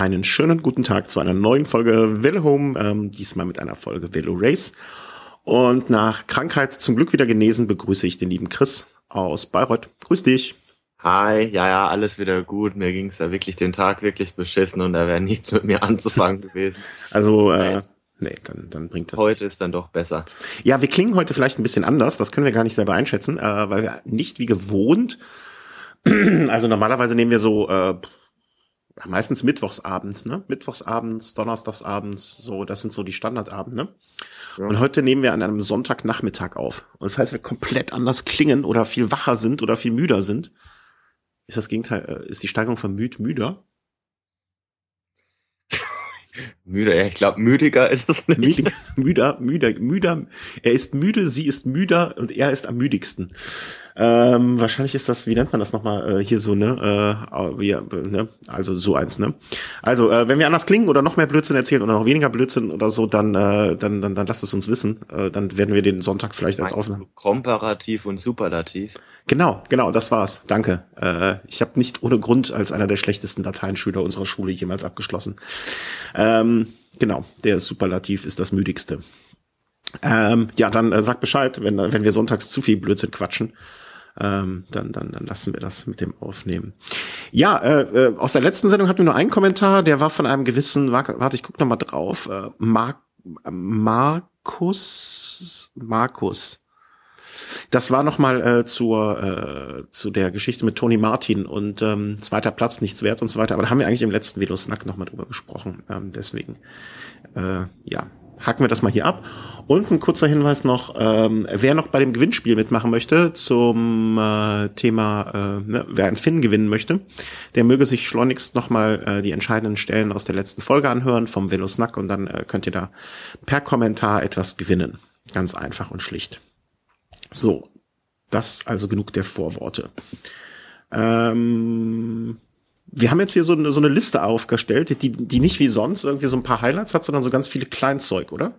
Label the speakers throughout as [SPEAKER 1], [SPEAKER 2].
[SPEAKER 1] Einen schönen guten Tag zu einer neuen Folge Velo Home, ähm, diesmal mit einer Folge Velo Race. Und nach Krankheit zum Glück wieder genesen begrüße ich den lieben Chris aus Bayreuth. Grüß dich.
[SPEAKER 2] Hi, ja, ja, alles wieder gut. Mir ging's ja wirklich den Tag wirklich beschissen und da wäre nichts mit mir anzufangen gewesen.
[SPEAKER 1] Also, äh, nee, dann, dann bringt das.
[SPEAKER 2] Heute nicht. ist dann doch besser.
[SPEAKER 1] Ja, wir klingen heute vielleicht ein bisschen anders. Das können wir gar nicht selber einschätzen, äh, weil wir nicht wie gewohnt. also normalerweise nehmen wir so äh, meistens mittwochsabends, ne? Mittwochsabends, donnerstagsabends, so, das sind so die Standardabende. Ja. Und heute nehmen wir an einem Sonntagnachmittag auf. Und falls wir komplett anders klingen oder viel wacher sind oder viel müder sind, ist das Gegenteil, äh, ist die Steigerung von müd müder?
[SPEAKER 2] Müder, ja, ich glaube, müdiger ist es nicht.
[SPEAKER 1] Müdiger, müder, müder, müder. Er ist müde, sie ist müder und er ist am müdigsten. Ähm, wahrscheinlich ist das, wie nennt man das nochmal, äh, hier so, ne? Äh, ja, ne? Also so eins, ne? Also, äh, wenn wir anders klingen oder noch mehr Blödsinn erzählen oder noch weniger Blödsinn oder so, dann, äh, dann, dann, dann lasst es uns wissen. Äh, dann werden wir den Sonntag vielleicht als Aufnahme.
[SPEAKER 2] Komparativ und Superlativ.
[SPEAKER 1] Genau, genau, das war's. Danke. Äh, ich habe nicht ohne Grund als einer der schlechtesten Lateinschüler unserer Schule jemals abgeschlossen. Ähm, genau, der Superlativ ist das müdigste. Ähm, ja, dann äh, sag Bescheid, wenn, wenn wir sonntags zu viel Blödsinn quatschen. Ähm, dann, dann, dann lassen wir das mit dem aufnehmen. Ja, äh, äh, aus der letzten Sendung hatten wir nur einen Kommentar, der war von einem gewissen, warte, ich guck noch mal drauf, äh, Mar Markus, Markus. Das war nochmal äh, zur äh, zu der Geschichte mit Tony Martin und ähm, zweiter Platz nichts wert und so weiter. Aber da haben wir eigentlich im letzten Video Snack nochmal drüber gesprochen. Ähm, deswegen, äh, ja, hacken wir das mal hier ab. Und ein kurzer Hinweis noch, ähm, wer noch bei dem Gewinnspiel mitmachen möchte zum äh, Thema, äh, ne, wer einen Finn gewinnen möchte, der möge sich schleunigst nochmal äh, die entscheidenden Stellen aus der letzten Folge anhören vom Velo Snack und dann äh, könnt ihr da per Kommentar etwas gewinnen. Ganz einfach und schlicht. So, das also genug der Vorworte. Ähm, wir haben jetzt hier so eine, so eine Liste aufgestellt, die, die nicht wie sonst irgendwie so ein paar Highlights hat, sondern so ganz viele Kleinzeug, oder?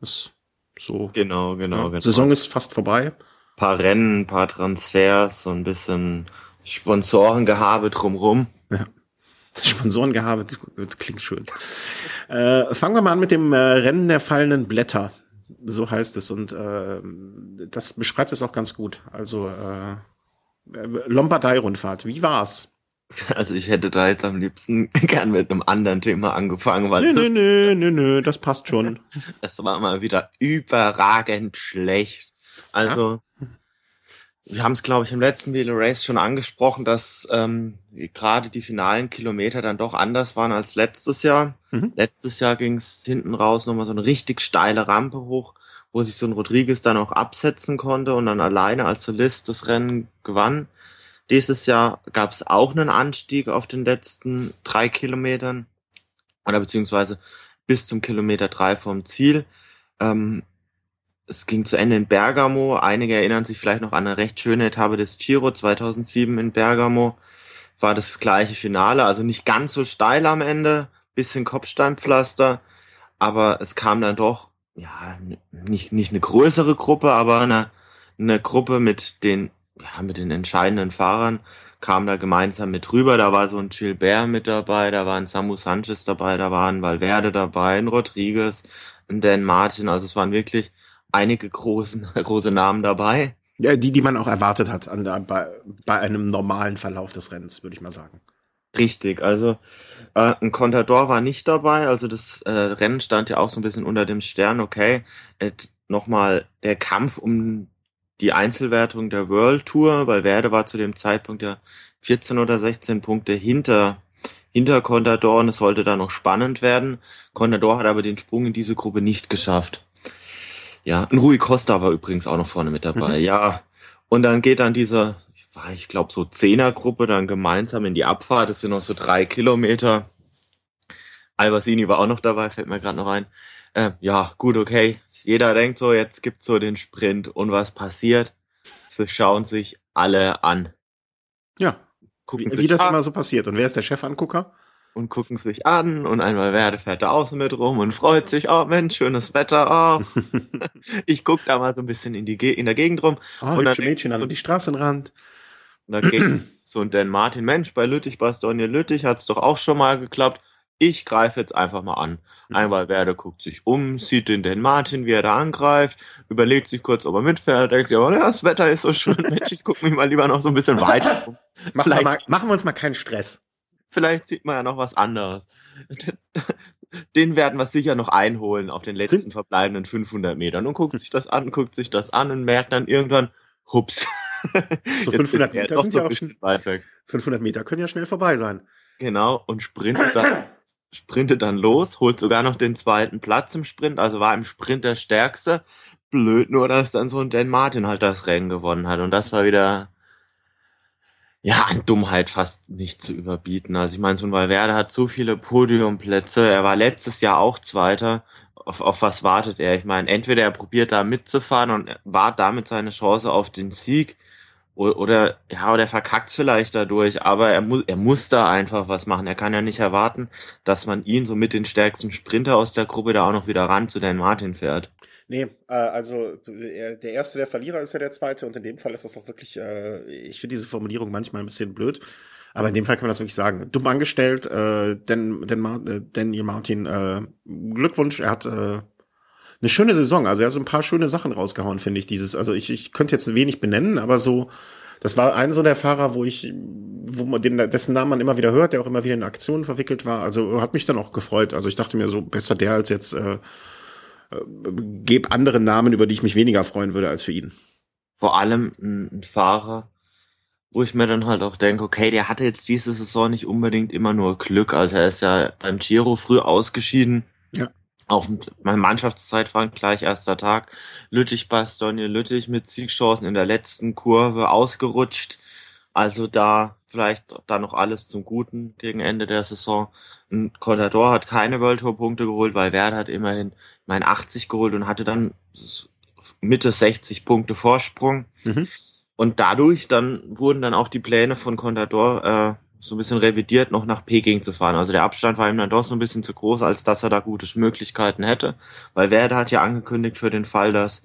[SPEAKER 2] Das so. Genau, genau, ja, genau.
[SPEAKER 1] Saison ist fast vorbei.
[SPEAKER 2] Paar Rennen, paar Transfers, so ein bisschen Sponsorengehabe drumrum.
[SPEAKER 1] Ja. Sponsorengehabe klingt schön. äh, fangen wir mal an mit dem äh, Rennen der fallenden Blätter. So heißt es und äh, das beschreibt es auch ganz gut. Also äh, Lombardei-Rundfahrt, wie war's?
[SPEAKER 2] Also ich hätte da jetzt am liebsten gern mit einem anderen Thema angefangen, weil.
[SPEAKER 1] Nö, nö, nö, nö, nö, das passt schon.
[SPEAKER 2] Das war mal wieder überragend schlecht. Also, ja? wir haben es, glaube ich, im letzten Velo Race schon angesprochen, dass ähm, gerade die finalen Kilometer dann doch anders waren als letztes Jahr. Mhm. Letztes Jahr ging es hinten raus nochmal so eine richtig steile Rampe hoch, wo sich so ein Rodriguez dann auch absetzen konnte und dann alleine als Solist das Rennen gewann. Dieses Jahr gab es auch einen Anstieg auf den letzten drei Kilometern oder beziehungsweise bis zum Kilometer drei vom Ziel. Ähm, es ging zu Ende in Bergamo. Einige erinnern sich vielleicht noch an eine recht schöne Etappe des Giro 2007 in Bergamo. War das gleiche Finale, also nicht ganz so steil am Ende, bisschen Kopfsteinpflaster, aber es kam dann doch, ja, nicht, nicht eine größere Gruppe, aber eine, eine Gruppe mit den ja, mit den entscheidenden Fahrern kam da gemeinsam mit rüber. Da war so ein Gilbert mit dabei, da war ein Samu Sanchez dabei, da waren Valverde dabei, ein Rodriguez, ein Dan Martin. Also es waren wirklich einige großen, große Namen dabei.
[SPEAKER 1] Ja, die, die man auch erwartet hat an der, bei, bei einem normalen Verlauf des Rennens, würde ich mal sagen.
[SPEAKER 2] Richtig, also äh, ein Contador war nicht dabei, also das äh, Rennen stand ja auch so ein bisschen unter dem Stern, okay. Äh, Nochmal der Kampf um die Einzelwertung der World Tour, weil Werde war zu dem Zeitpunkt ja 14 oder 16 Punkte hinter hinter Contador und es sollte da noch spannend werden. Contador hat aber den Sprung in diese Gruppe nicht geschafft. Ja, ein Rui Costa war übrigens auch noch vorne mit dabei. Mhm. Ja, und dann geht dann diese, ich glaube so Zehnergruppe dann gemeinsam in die Abfahrt. Das sind noch so drei Kilometer. Albasini war auch noch dabei, fällt mir gerade noch ein. Äh, ja, gut, okay. Jeder denkt so, jetzt gibt's so den Sprint und was passiert? Sie schauen sich alle an.
[SPEAKER 1] Ja. Gucken wie, wie das an. immer so passiert. Und wer ist der Chefangucker?
[SPEAKER 2] Und gucken sich an und einmal Werde fährt da außen mit rum und freut sich, oh Mensch, schönes Wetter, oh. ich guck da mal so ein bisschen in, die Ge in der Gegend rum.
[SPEAKER 1] Oh, und dann Mädchen so, an die Straßenrand.
[SPEAKER 2] Und da geht so ein Dan Martin, Mensch, bei Lüttich, Bastogne Lüttich hat's doch auch schon mal geklappt ich greife jetzt einfach mal an. Mhm. Ein Valverde guckt sich um, sieht den den Martin, wie er da angreift, überlegt sich kurz, ob er mitfährt, denkt sich, aber ja, das Wetter ist so schön, Mensch, ich gucke mich mal lieber noch so ein bisschen weiter um.
[SPEAKER 1] machen, wir mal, machen wir uns mal keinen Stress.
[SPEAKER 2] Vielleicht sieht man ja noch was anderes. Den werden wir sicher noch einholen auf den letzten verbleibenden 500 Metern und guckt sich das an, guckt sich das an und merkt dann irgendwann, hups.
[SPEAKER 1] So 500 Meter sind ja auch schon, weit weg. 500 Meter können ja schnell vorbei sein.
[SPEAKER 2] Genau, und sprintet dann, sprintet dann los, holt sogar noch den zweiten Platz im Sprint, also war im Sprint der Stärkste. Blöd nur, dass dann so ein Dan Martin halt das Rennen gewonnen hat. Und das war wieder, ja, an Dummheit fast nicht zu überbieten. Also ich meine, so ein Valverde hat so viele Podiumplätze. Er war letztes Jahr auch Zweiter. Auf, auf was wartet er? Ich meine, entweder er probiert da mitzufahren und wart damit seine Chance auf den Sieg oder, ja, oder er verkackt's vielleicht dadurch, aber er muss, er muss da einfach was machen. Er kann ja nicht erwarten, dass man ihn so mit den stärksten Sprinter aus der Gruppe da auch noch wieder ran zu Dan Martin fährt.
[SPEAKER 1] Nee, äh, also der erste der Verlierer ist ja der zweite und in dem Fall ist das auch wirklich, äh, ich finde diese Formulierung manchmal ein bisschen blöd, aber in dem Fall kann man das wirklich sagen. Dumm angestellt, äh, denn, denn äh, Daniel Martin, äh, Glückwunsch, er hat äh, eine schöne Saison. Also er hat so ein paar schöne Sachen rausgehauen, finde ich. Dieses, also ich, ich könnte jetzt wenig benennen, aber so, das war ein so der Fahrer, wo ich, wo man den, dessen Namen man immer wieder hört, der auch immer wieder in Aktionen verwickelt war. Also hat mich dann auch gefreut. Also ich dachte mir so, besser der als jetzt, äh, äh, geb andere Namen, über die ich mich weniger freuen würde als für ihn.
[SPEAKER 2] Vor allem ein Fahrer, wo ich mir dann halt auch denke, okay, der hatte jetzt diese Saison nicht unbedingt immer nur Glück. Also er ist ja beim Giro früh ausgeschieden. Auf mein Mannschaftszeitfahren gleich erster Tag. Lüttich Bastogne Lüttich mit Siegchancen in der letzten Kurve ausgerutscht. Also da vielleicht da noch alles zum Guten gegen Ende der Saison. Ein Contador hat keine World Tour Punkte geholt, weil Werder hat immerhin mein 80 geholt und hatte dann Mitte 60 Punkte Vorsprung. Mhm. Und dadurch dann wurden dann auch die Pläne von Contador äh, so ein bisschen revidiert, noch nach Peking zu fahren. Also der Abstand war ihm dann doch so ein bisschen zu groß, als dass er da gute Möglichkeiten hätte. Weil Werder hat ja angekündigt für den Fall, dass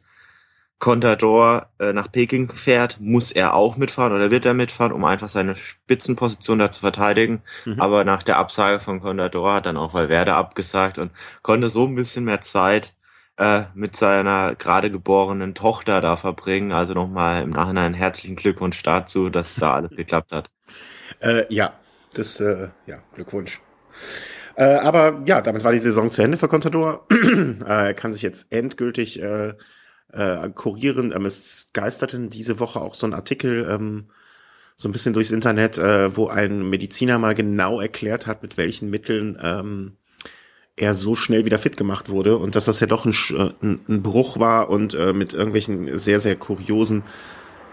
[SPEAKER 2] Contador äh, nach Peking fährt, muss er auch mitfahren oder wird er mitfahren, um einfach seine Spitzenposition da zu verteidigen. Mhm. Aber nach der Absage von Contador hat dann auch Valverde abgesagt und konnte so ein bisschen mehr Zeit äh, mit seiner gerade geborenen Tochter da verbringen. Also nochmal im Nachhinein herzlichen Glückwunsch dazu, dass da alles geklappt hat.
[SPEAKER 1] Äh, ja, das, äh, ja, Glückwunsch. Äh, aber ja, damit war die Saison zu Ende für Contador. äh, er kann sich jetzt endgültig äh, äh, kurieren. Ähm, es geisterten diese Woche auch so ein Artikel ähm, so ein bisschen durchs Internet, äh, wo ein Mediziner mal genau erklärt hat, mit welchen Mitteln ähm, er so schnell wieder fit gemacht wurde und dass das ja doch ein, äh, ein, ein Bruch war und äh, mit irgendwelchen sehr, sehr kuriosen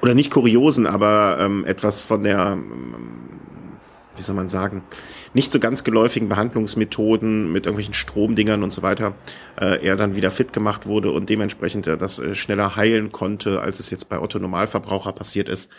[SPEAKER 1] oder nicht kuriosen, aber ähm, etwas von der, ähm, wie soll man sagen, nicht so ganz geläufigen Behandlungsmethoden mit irgendwelchen Stromdingern und so weiter, äh, er dann wieder fit gemacht wurde und dementsprechend er das äh, schneller heilen konnte, als es jetzt bei Otto Normalverbraucher passiert ist.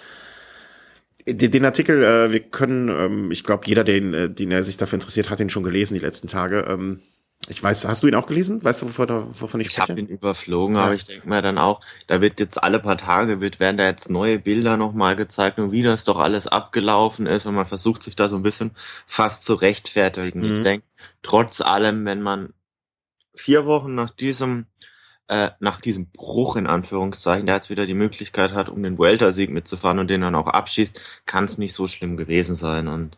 [SPEAKER 1] Den, Artikel, äh, wir können, ähm, ich glaube, jeder, den, äh, den er sich dafür interessiert, hat ihn schon gelesen die letzten Tage. Ähm, ich weiß, hast du ihn auch gelesen? Weißt du, wovon, ich
[SPEAKER 2] spreche? Ich habe ihn überflogen, ja. aber ich denke mir dann auch, da wird jetzt alle paar Tage, wird, werden da jetzt neue Bilder nochmal gezeigt und wie das doch alles abgelaufen ist und man versucht sich da so ein bisschen fast zu rechtfertigen. Mhm. Ich denke, trotz allem, wenn man vier Wochen nach diesem äh, nach diesem Bruch in Anführungszeichen, der jetzt wieder die Möglichkeit hat, um den Welter-Sieg mitzufahren und den dann auch abschießt, kann es nicht so schlimm gewesen sein und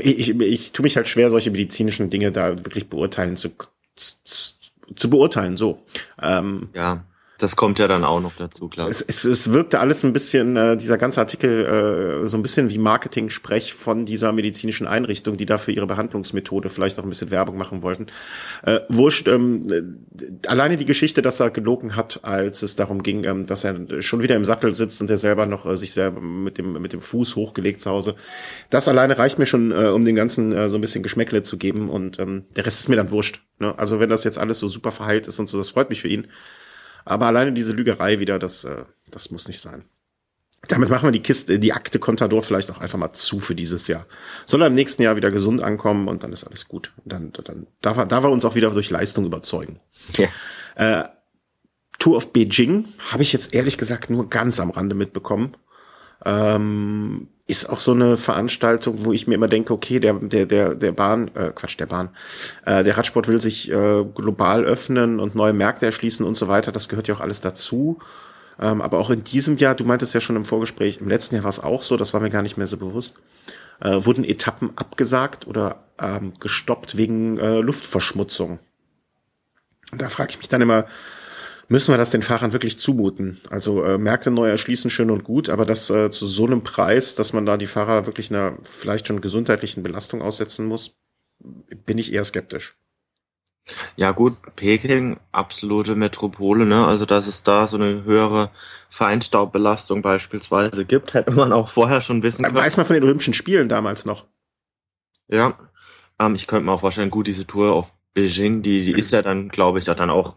[SPEAKER 1] ich, ich, ich tue mich halt schwer, solche medizinischen Dinge da wirklich beurteilen zu, zu, zu beurteilen, so.
[SPEAKER 2] Ähm, ja. Das kommt ja dann auch noch dazu, klar.
[SPEAKER 1] Es, es, es wirkte alles ein bisschen, äh, dieser ganze Artikel, äh, so ein bisschen wie Marketing-Sprech von dieser medizinischen Einrichtung, die dafür ihre Behandlungsmethode vielleicht auch ein bisschen Werbung machen wollten. Äh, wurscht, ähm, äh, alleine die Geschichte, dass er gelogen hat, als es darum ging, ähm, dass er schon wieder im Sattel sitzt und er selber noch äh, sich selber mit dem, mit dem Fuß hochgelegt zu Hause. Das alleine reicht mir schon, äh, um den ganzen äh, so ein bisschen Geschmäckle zu geben und ähm, der Rest ist mir dann wurscht. Ne? Also wenn das jetzt alles so super verheilt ist und so, das freut mich für ihn. Aber alleine diese Lügerei wieder, das, äh, das muss nicht sein. Damit machen wir die Kiste, die Akte Contador vielleicht auch einfach mal zu für dieses Jahr. Soll er im nächsten Jahr wieder gesund ankommen und dann ist alles gut. Dann, dann darf er, darf er uns auch wieder durch Leistung überzeugen. Ja. Äh, Tour of Beijing habe ich jetzt ehrlich gesagt nur ganz am Rande mitbekommen. Ähm, ist auch so eine Veranstaltung, wo ich mir immer denke, okay, der, der, der, der Bahn, äh, Quatsch, der Bahn, äh, der Radsport will sich äh, global öffnen und neue Märkte erschließen und so weiter. Das gehört ja auch alles dazu. Ähm, aber auch in diesem Jahr, du meintest ja schon im Vorgespräch, im letzten Jahr war es auch so, das war mir gar nicht mehr so bewusst, äh, wurden Etappen abgesagt oder ähm, gestoppt wegen äh, Luftverschmutzung. Da frage ich mich dann immer, müssen wir das den Fahrern wirklich zumuten? Also äh, Märkte neu erschließen schön und gut, aber das äh, zu so einem Preis, dass man da die Fahrer wirklich einer vielleicht schon gesundheitlichen Belastung aussetzen muss, bin ich eher skeptisch.
[SPEAKER 2] Ja gut, Peking, absolute Metropole, ne? Also dass es da so eine höhere Feinstaubbelastung beispielsweise gibt, hätte man auch vorher schon wissen
[SPEAKER 1] können. Weiß man von den Olympischen Spielen damals noch.
[SPEAKER 2] Ja, ähm, ich könnte mir auch vorstellen, gut, diese Tour auf Beijing, die, die ist ja dann, glaube ich, ja dann auch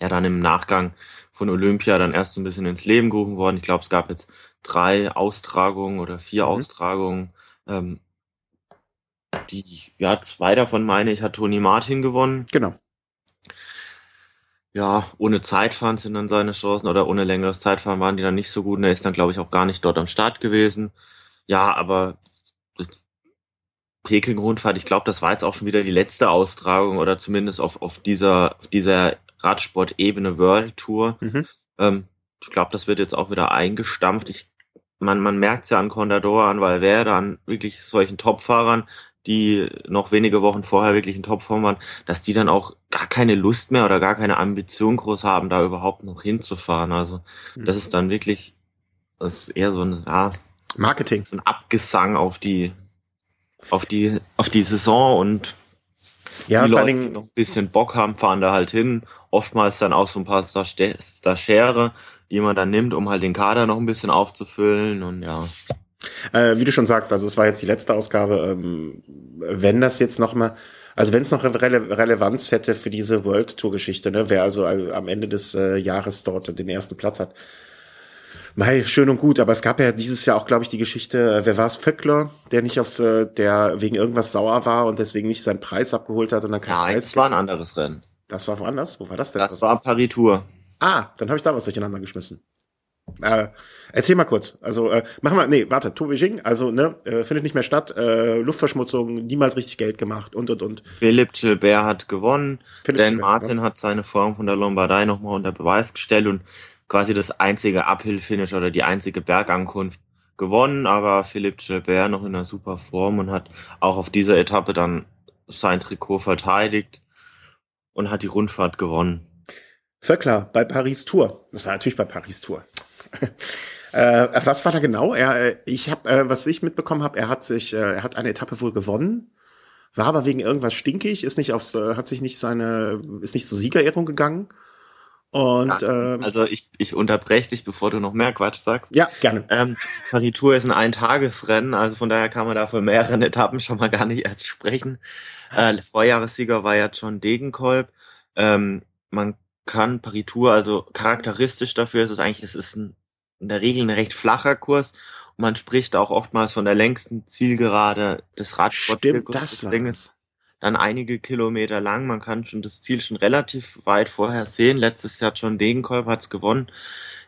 [SPEAKER 2] ja dann im Nachgang von Olympia dann erst so ein bisschen ins Leben gerufen worden. Ich glaube, es gab jetzt drei Austragungen oder vier mhm. Austragungen. Ähm, die, ja, zwei davon meine ich, hat Toni Martin gewonnen.
[SPEAKER 1] Genau.
[SPEAKER 2] Ja, ohne Zeitfahren sind dann seine Chancen oder ohne längeres Zeitfahren waren die dann nicht so gut. Und er ist dann, glaube ich, auch gar nicht dort am Start gewesen. Ja, aber Peking-Rundfahrt, ich glaube, das war jetzt auch schon wieder die letzte Austragung oder zumindest auf, auf dieser, auf dieser Radsport-Ebene World Tour. Mhm. Ähm, ich glaube, das wird jetzt auch wieder eingestampft. Ich, man, man merkt es ja an Contador, an Valverde, an wirklich solchen Topfahrern, die noch wenige Wochen vorher wirklich in Topform waren, dass die dann auch gar keine Lust mehr oder gar keine Ambition groß haben, da überhaupt noch hinzufahren. Also mhm. das ist dann wirklich, das ist eher so ein ja,
[SPEAKER 1] Marketing,
[SPEAKER 2] so ein Abgesang auf die, auf die, auf die Saison und
[SPEAKER 1] ja,
[SPEAKER 2] die Leute, die noch ein bisschen Bock haben, fahren da halt hin. Oftmals dann auch so ein paar Stagiaire, die man dann nimmt, um halt den Kader noch ein bisschen aufzufüllen und ja.
[SPEAKER 1] Äh, wie du schon sagst, also es war jetzt die letzte Ausgabe. Ähm, wenn das jetzt noch mal, also wenn es noch Rele Relevanz hätte für diese World Tour Geschichte, ne, wer also am Ende des äh, Jahres dort den ersten Platz hat, Mei, schön und gut, aber es gab ja dieses Jahr auch, glaube ich, die Geschichte, äh, wer war es, Vöckler, der nicht aufs, äh, der wegen irgendwas sauer war und deswegen nicht seinen Preis abgeholt hat und dann
[SPEAKER 2] kein Nein, Preis. das war ein anderes Rennen.
[SPEAKER 1] Das war woanders? Wo war das denn?
[SPEAKER 2] Das war Paris Tour.
[SPEAKER 1] Ah, dann habe ich da was durcheinander geschmissen. Äh, erzähl mal kurz. Also äh, machen wir, nee, warte, Tour Beijing, also ne, äh, findet nicht mehr statt, äh, Luftverschmutzung, niemals richtig Geld gemacht und und und.
[SPEAKER 2] Philipp Gilbert hat gewonnen, Philipp Dan Gilbert, Martin ja. hat seine Form von der Lombardei nochmal unter Beweis gestellt und quasi das einzige Uphill-Finish oder die einzige Bergankunft gewonnen, aber Philipp Gilbert noch in einer super Form und hat auch auf dieser Etappe dann sein Trikot verteidigt und hat die Rundfahrt gewonnen.
[SPEAKER 1] Vöckler bei Paris Tour. Das war natürlich bei Paris Tour. äh, was war da genau? Er, äh, ich habe, äh, was ich mitbekommen habe, er hat sich, äh, er hat eine Etappe wohl gewonnen, war aber wegen irgendwas stinkig, ist nicht aufs, äh, hat sich nicht seine, ist nicht zur Siegerehrung gegangen und
[SPEAKER 2] ja, ähm, also ich, ich unterbreche dich, bevor du noch mehr Quatsch sagst.
[SPEAKER 1] Ja, gerne.
[SPEAKER 2] Ähm, Paris Tour ist ein Eintagesrennen, also von daher kann man da von mehreren Etappen schon mal gar nicht erst sprechen. Äh, Vorjahressieger war ja John Degenkolb. Ähm, man kann Paris Tour, also charakteristisch dafür ist es eigentlich, es ist ein, in der Regel ein recht flacher Kurs und man spricht auch oftmals von der längsten Zielgerade des Radsportzirkus.
[SPEAKER 1] Stimmt, das war
[SPEAKER 2] dann einige Kilometer lang. Man kann schon das Ziel schon relativ weit vorher sehen. Letztes Jahr John Degenkolb hat es gewonnen.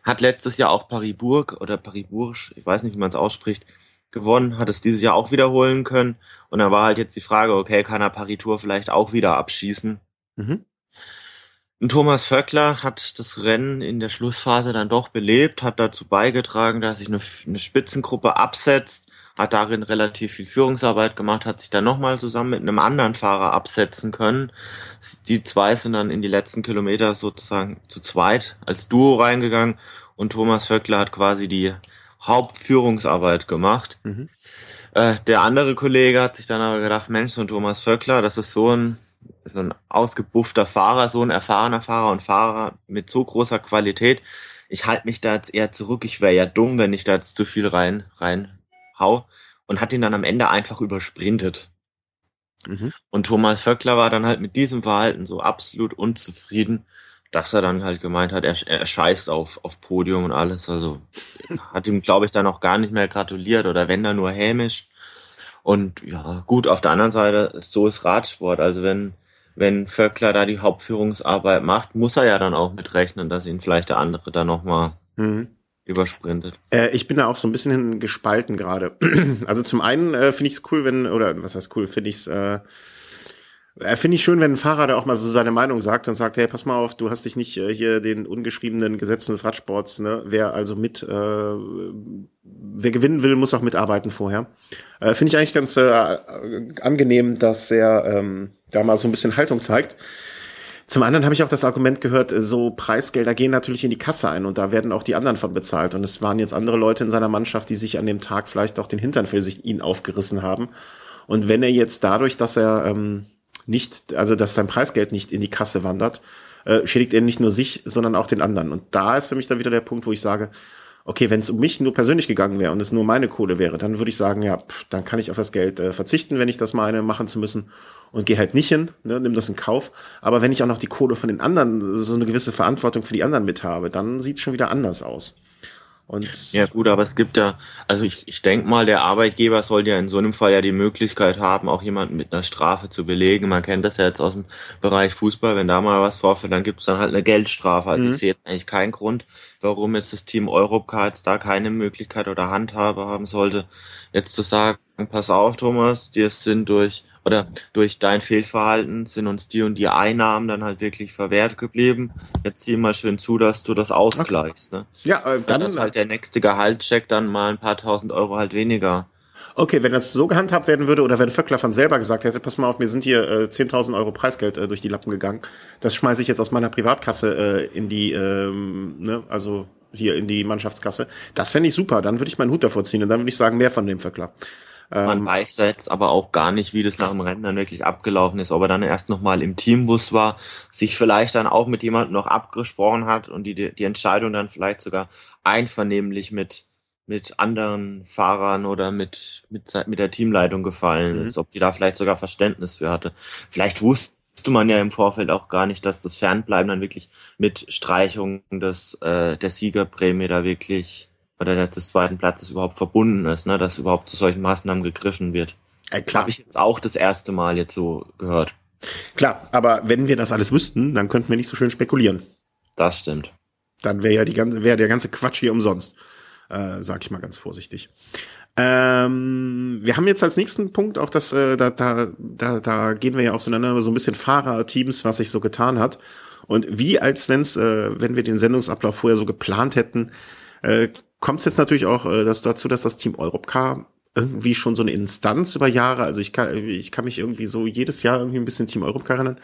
[SPEAKER 2] Hat letztes Jahr auch Paris-Bourg oder Paris-Bourg, ich weiß nicht, wie man es ausspricht, gewonnen. Hat es dieses Jahr auch wiederholen können. Und da war halt jetzt die Frage, okay, kann er Paris-Tour vielleicht auch wieder abschießen? Mhm. Und Thomas Vöckler hat das Rennen in der Schlussphase dann doch belebt, hat dazu beigetragen, dass sich eine, eine Spitzengruppe absetzt hat darin relativ viel Führungsarbeit gemacht, hat sich dann nochmal zusammen mit einem anderen Fahrer absetzen können. Die zwei sind dann in die letzten Kilometer sozusagen zu zweit als Duo reingegangen und Thomas Vöckler hat quasi die Hauptführungsarbeit gemacht. Mhm. Äh, der andere Kollege hat sich dann aber gedacht, Mensch, so ein Thomas Vöckler, das ist so ein, so ein ausgebuffter Fahrer, so ein erfahrener Fahrer und Fahrer mit so großer Qualität. Ich halte mich da jetzt eher zurück. Ich wäre ja dumm, wenn ich da jetzt zu viel rein, rein hau und hat ihn dann am Ende einfach übersprintet. Mhm. Und Thomas Vöckler war dann halt mit diesem Verhalten so absolut unzufrieden, dass er dann halt gemeint hat, er, er scheißt auf, auf Podium und alles. Also hat ihm, glaube ich, dann auch gar nicht mehr gratuliert oder wenn da nur hämisch. Und ja, gut, auf der anderen Seite, so ist Radsport. Also wenn, wenn Vöckler da die Hauptführungsarbeit macht, muss er ja dann auch mitrechnen, dass ihn vielleicht der andere da nochmal mhm übersprintet.
[SPEAKER 1] Äh, ich bin da auch so ein bisschen gespalten gerade. Also zum einen äh, finde ich es cool, wenn, oder was heißt cool, finde ich es äh, äh, Finde ich schön, wenn ein Fahrer da auch mal so seine Meinung sagt und sagt, hey, pass mal auf, du hast dich nicht äh, hier den ungeschriebenen Gesetzen des Radsports, ne? Wer also mit, äh, wer gewinnen will, muss auch mitarbeiten vorher. Äh, Finde ich eigentlich ganz äh, angenehm, dass er ähm, da mal so ein bisschen Haltung zeigt. Zum anderen habe ich auch das Argument gehört, so Preisgelder gehen natürlich in die Kasse ein und da werden auch die anderen von bezahlt. Und es waren jetzt andere Leute in seiner Mannschaft, die sich an dem Tag vielleicht auch den Hintern für sich ihn aufgerissen haben. Und wenn er jetzt dadurch, dass er ähm, nicht, also dass sein Preisgeld nicht in die Kasse wandert, äh, schädigt er nicht nur sich, sondern auch den anderen. Und da ist für mich dann wieder der Punkt, wo ich sage, okay, wenn es um mich nur persönlich gegangen wäre und es nur meine Kohle wäre, dann würde ich sagen, ja, pff, dann kann ich auf das Geld äh, verzichten, wenn ich das meine, machen zu müssen und gehe halt nicht hin, ne, nimm das in Kauf. Aber wenn ich auch noch die Kohle von den anderen, so eine gewisse Verantwortung für die anderen mit habe, dann sieht es schon wieder anders aus.
[SPEAKER 2] Und ja gut, aber es gibt ja, also ich, ich denke mal, der Arbeitgeber soll ja in so einem Fall ja die Möglichkeit haben, auch jemanden mit einer Strafe zu belegen. Man kennt das ja jetzt aus dem Bereich Fußball, wenn da mal was vorfällt, dann gibt es dann halt eine Geldstrafe. Also mhm. ich sehe jetzt eigentlich keinen Grund, warum jetzt das Team Europcar jetzt da keine Möglichkeit oder Handhabe haben sollte, jetzt zu sagen, pass auf, Thomas, dir sind durch oder durch dein Fehlverhalten sind uns die und die Einnahmen dann halt wirklich verwehrt geblieben. Jetzt zieh mal schön zu, dass du das ausgleichst. Okay. Ne?
[SPEAKER 1] Ja, äh, dann
[SPEAKER 2] ist halt der nächste Gehaltscheck dann mal ein paar tausend Euro halt weniger.
[SPEAKER 1] Okay, wenn das so gehandhabt werden würde oder wenn Vöckler von selber gesagt hätte, pass mal auf, mir sind hier äh, 10.000 Euro Preisgeld äh, durch die Lappen gegangen, das schmeiße ich jetzt aus meiner Privatkasse äh, in die, ähm, ne, also hier in die Mannschaftskasse. Das fände ich super, dann würde ich meinen Hut davor ziehen und dann würde ich sagen, mehr von dem Vöckler.
[SPEAKER 2] Man ähm, weiß jetzt aber auch gar nicht, wie das nach dem Rennen dann wirklich abgelaufen ist, ob er dann erst nochmal im Teambus war, sich vielleicht dann auch mit jemandem noch abgesprochen hat und die, die Entscheidung dann vielleicht sogar einvernehmlich mit, mit anderen Fahrern oder mit, mit, mit der Teamleitung gefallen mhm. ist, ob die da vielleicht sogar Verständnis für hatte. Vielleicht wusste man ja im Vorfeld auch gar nicht, dass das Fernbleiben dann wirklich mit Streichung des, äh, der Siegerprämie da wirklich oder des zweiten Platzes überhaupt verbunden ist, ne, dass überhaupt zu solchen Maßnahmen gegriffen wird.
[SPEAKER 1] Äh, klar.
[SPEAKER 2] Habe ich jetzt auch das erste Mal jetzt so gehört.
[SPEAKER 1] Klar, aber wenn wir das alles wüssten, dann könnten wir nicht so schön spekulieren.
[SPEAKER 2] Das stimmt.
[SPEAKER 1] Dann wäre ja die ganze, wäre der ganze Quatsch hier umsonst, äh, sag ich mal ganz vorsichtig. Ähm, wir haben jetzt als nächsten Punkt auch das, äh, da, da, da, da gehen wir ja auch so einander so ein bisschen Fahrerteams, was sich so getan hat. Und wie als wenn's, äh, wenn wir den Sendungsablauf vorher so geplant hätten, äh, kommt es jetzt natürlich auch äh, das dazu, dass das Team Europcar irgendwie schon so eine Instanz über Jahre, also ich kann, ich kann mich irgendwie so jedes Jahr irgendwie ein bisschen Team Europcar erinnern,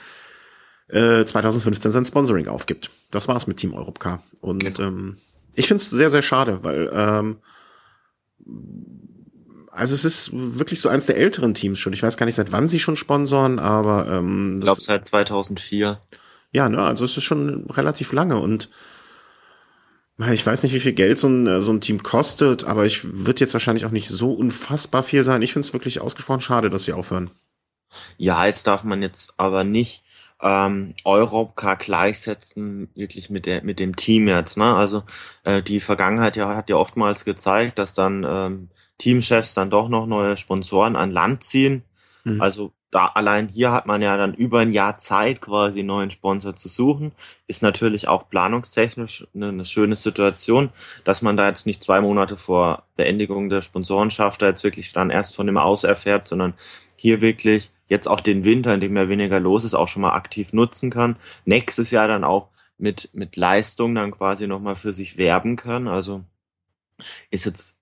[SPEAKER 1] äh, 2015 sein Sponsoring aufgibt. Das war's mit Team Europcar. Und genau. ähm, ich finde es sehr, sehr schade, weil ähm, also es ist wirklich so eins der älteren Teams schon. Ich weiß gar nicht, seit wann sie schon sponsoren, aber ähm,
[SPEAKER 2] ich glaube seit 2004.
[SPEAKER 1] Ja, ne, also es ist schon relativ lange und ich weiß nicht, wie viel Geld so ein, äh, so ein Team kostet, aber ich wird jetzt wahrscheinlich auch nicht so unfassbar viel sein. Ich finde es wirklich ausgesprochen schade, dass sie aufhören.
[SPEAKER 2] Ja, jetzt darf man jetzt aber nicht ähm, Europcar gleichsetzen, wirklich mit der mit dem Team jetzt. Ne? Also äh, die Vergangenheit ja hat ja oftmals gezeigt, dass dann ähm, Teamchefs dann doch noch neue Sponsoren an Land ziehen. Mhm. Also da allein hier hat man ja dann über ein Jahr Zeit, quasi einen neuen Sponsor zu suchen. Ist natürlich auch planungstechnisch eine, eine, schöne Situation, dass man da jetzt nicht zwei Monate vor Beendigung der Sponsorenschaft da jetzt wirklich dann erst von dem Aus erfährt, sondern hier wirklich jetzt auch den Winter, in dem ja weniger los ist, auch schon mal aktiv nutzen kann. Nächstes Jahr dann auch mit, mit Leistung dann quasi nochmal für sich werben kann. Also ist jetzt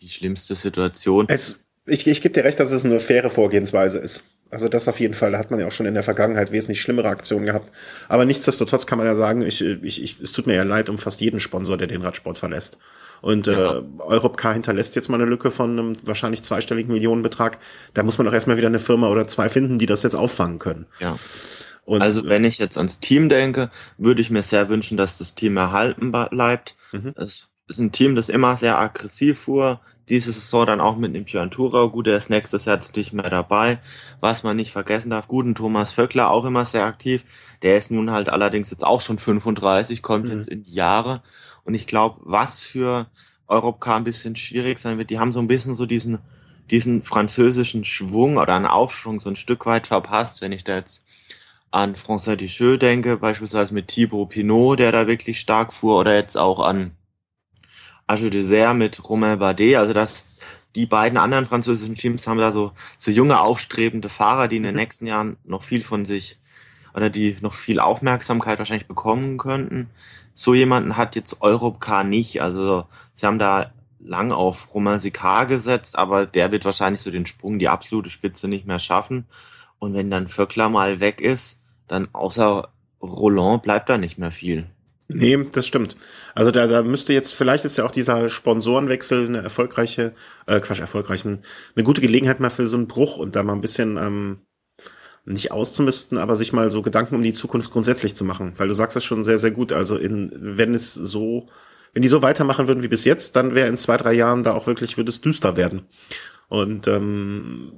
[SPEAKER 2] die schlimmste Situation.
[SPEAKER 1] Es ich, ich gebe dir recht, dass es eine faire Vorgehensweise ist. Also das auf jeden Fall, da hat man ja auch schon in der Vergangenheit wesentlich schlimmere Aktionen gehabt. Aber nichtsdestotrotz kann man ja sagen, ich, ich, ich, es tut mir ja leid um fast jeden Sponsor, der den Radsport verlässt. Und ja. äh, Europcar hinterlässt jetzt mal eine Lücke von einem wahrscheinlich zweistelligen Millionenbetrag. Da muss man doch erstmal wieder eine Firma oder zwei finden, die das jetzt auffangen können.
[SPEAKER 2] Ja. Und, also wenn ich jetzt ans Team denke, würde ich mir sehr wünschen, dass das Team erhalten bleibt. Mhm. Es ist ein Team, das immer sehr aggressiv fuhr, diese Saison dann auch mit dem Björn Thurau. Gut, der ist nächstes Jahr jetzt nicht mehr dabei. Was man nicht vergessen darf, guten Thomas Vöckler auch immer sehr aktiv. Der ist nun halt allerdings jetzt auch schon 35, kommt mhm. jetzt in die Jahre. Und ich glaube, was für Europcar ein bisschen schwierig sein wird, die haben so ein bisschen so diesen, diesen französischen Schwung oder einen Aufschwung so ein Stück weit verpasst, wenn ich da jetzt an François Ducheux denke, beispielsweise mit Thibaut Pinot, der da wirklich stark fuhr, oder jetzt auch an Age Dessert mit Romain Bardet. Also das, die beiden anderen französischen Teams haben da so, so junge, aufstrebende Fahrer, die in den mhm. nächsten Jahren noch viel von sich oder die noch viel Aufmerksamkeit wahrscheinlich bekommen könnten. So jemanden hat jetzt Europcar nicht. Also sie haben da lang auf Romain Sicard gesetzt, aber der wird wahrscheinlich so den Sprung, die absolute Spitze nicht mehr schaffen. Und wenn dann Vöckler mal weg ist, dann außer Roland bleibt da nicht mehr viel.
[SPEAKER 1] Nee, das stimmt. Also da, da müsste jetzt, vielleicht ist ja auch dieser Sponsorenwechsel eine erfolgreiche, äh, Quatsch, erfolgreichen, eine gute Gelegenheit mal für so einen Bruch und da mal ein bisschen ähm, nicht auszumisten, aber sich mal so Gedanken um die Zukunft grundsätzlich zu machen. Weil du sagst das schon sehr, sehr gut. Also in, wenn es so, wenn die so weitermachen würden wie bis jetzt, dann wäre in zwei, drei Jahren da auch wirklich, würde es düster werden. Und ähm,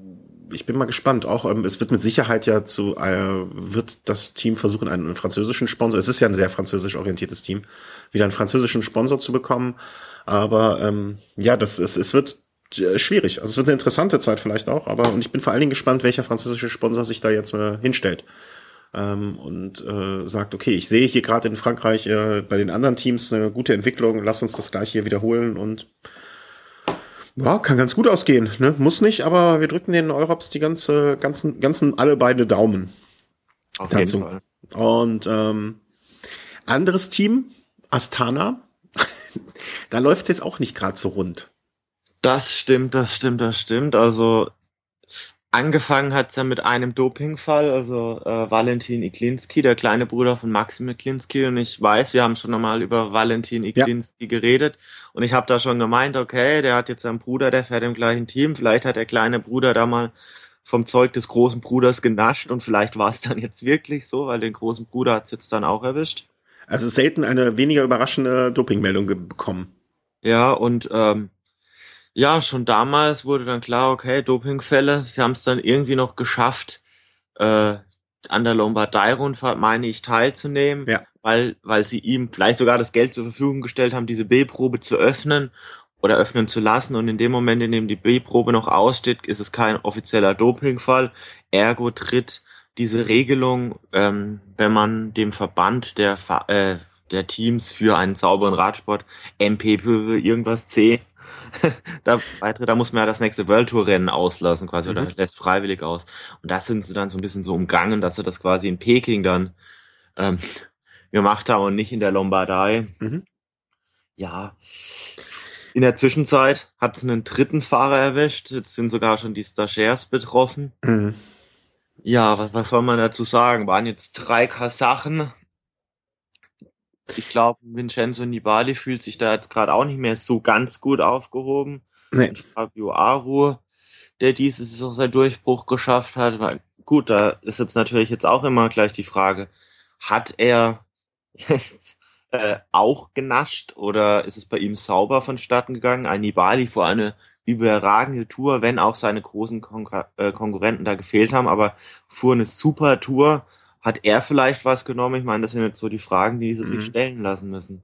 [SPEAKER 1] ich bin mal gespannt. Auch ähm, es wird mit Sicherheit ja zu äh, wird das Team versuchen, einen, französischen Sponsor. Es ist ja ein sehr französisch orientiertes Team, wieder einen französischen Sponsor zu bekommen. Aber ähm, ja, das ist, es wird äh, schwierig. Also es wird eine interessante Zeit vielleicht auch. Aber und ich bin vor allen Dingen gespannt, welcher französische Sponsor sich da jetzt äh, hinstellt. Ähm, und äh, sagt, okay, ich sehe hier gerade in Frankreich äh, bei den anderen Teams eine gute Entwicklung, lass uns das gleich hier wiederholen und ja, kann ganz gut ausgehen. Ne? Muss nicht, aber wir drücken den Europs die ganze, ganzen, ganzen alle beide Daumen.
[SPEAKER 2] Auf dazu. jeden Fall.
[SPEAKER 1] Und ähm, anderes Team, Astana, da läuft's jetzt auch nicht gerade so rund.
[SPEAKER 2] Das stimmt, das stimmt, das stimmt. Also Angefangen hat's ja mit einem Dopingfall, also äh, Valentin Iklinski, der kleine Bruder von Maxim Iklinski. Und ich weiß, wir haben schon einmal über Valentin Iklinski ja. geredet. Und ich habe da schon gemeint, okay, der hat jetzt einen Bruder, der fährt im gleichen Team. Vielleicht hat der kleine Bruder da mal vom Zeug des großen Bruders genascht und vielleicht war es dann jetzt wirklich so, weil den großen Bruder hat's jetzt dann auch erwischt.
[SPEAKER 1] Also selten eine weniger überraschende Dopingmeldung bekommen.
[SPEAKER 2] Ja, und ähm, ja, schon damals wurde dann klar, okay, Dopingfälle. Sie haben es dann irgendwie noch geschafft, äh, an der Lombardei-Rundfahrt, meine ich, teilzunehmen,
[SPEAKER 1] ja.
[SPEAKER 2] weil, weil sie ihm vielleicht sogar das Geld zur Verfügung gestellt haben, diese B-Probe zu öffnen oder öffnen zu lassen. Und in dem Moment, in dem die B-Probe noch aussteht, ist es kein offizieller Dopingfall. Ergo tritt diese Regelung, ähm, wenn man dem Verband der, äh, der Teams für einen sauberen Radsport, MP irgendwas C, da, weitere, da muss man ja das nächste World Tour Rennen auslassen quasi mhm. oder lässt freiwillig aus. Und das sind sie dann so ein bisschen so umgangen, dass sie das quasi in Peking dann ähm, gemacht haben und nicht in der Lombardei. Mhm. Ja. In der Zwischenzeit hat es einen dritten Fahrer erwischt. Jetzt sind sogar schon die Stagiaires betroffen. Mhm. Ja, was, was soll man dazu sagen? Waren jetzt drei Kasachen, ich glaube, Vincenzo Nibali fühlt sich da jetzt gerade auch nicht mehr so ganz gut aufgehoben. Nee. Fabio Aru, der dieses auch sein Durchbruch geschafft hat, weil gut, da ist jetzt natürlich jetzt auch immer gleich die Frage, hat er jetzt äh, auch genascht oder ist es bei ihm sauber vonstatten gegangen? Ein Nibali vor eine überragende Tour, wenn auch seine großen Konkur äh, Konkurrenten da gefehlt haben, aber fuhr eine super Tour hat er vielleicht was genommen? Ich meine, das sind jetzt so die Fragen, die sie sich mhm. stellen lassen müssen.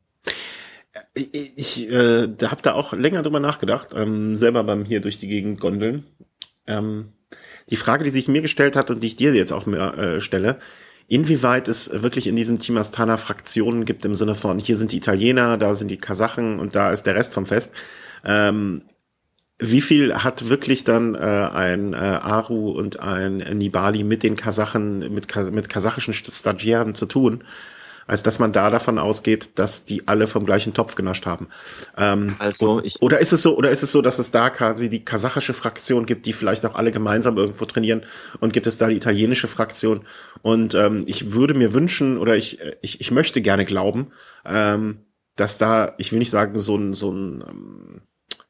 [SPEAKER 1] Ich, ich äh, da habe da auch länger drüber nachgedacht, ähm, selber beim hier durch die Gegend gondeln. Ähm, die Frage, die sich mir gestellt hat und die ich dir jetzt auch mehr äh, stelle, inwieweit es wirklich in diesem Team Astana Fraktionen gibt im Sinne von, hier sind die Italiener, da sind die Kasachen und da ist der Rest vom Fest. Ähm, wie viel hat wirklich dann äh, ein äh, Aru und ein Nibali mit den Kasachen, mit, mit kasachischen Stagiären zu tun, als dass man da davon ausgeht, dass die alle vom gleichen Topf genascht haben. Ähm,
[SPEAKER 2] also ich
[SPEAKER 1] oder ist es so, oder ist es so, dass es da quasi die kasachische Fraktion gibt, die vielleicht auch alle gemeinsam irgendwo trainieren und gibt es da die italienische Fraktion? Und ähm, ich würde mir wünschen oder ich, ich, ich möchte gerne glauben, ähm, dass da, ich will nicht sagen, so ein, so ein ähm,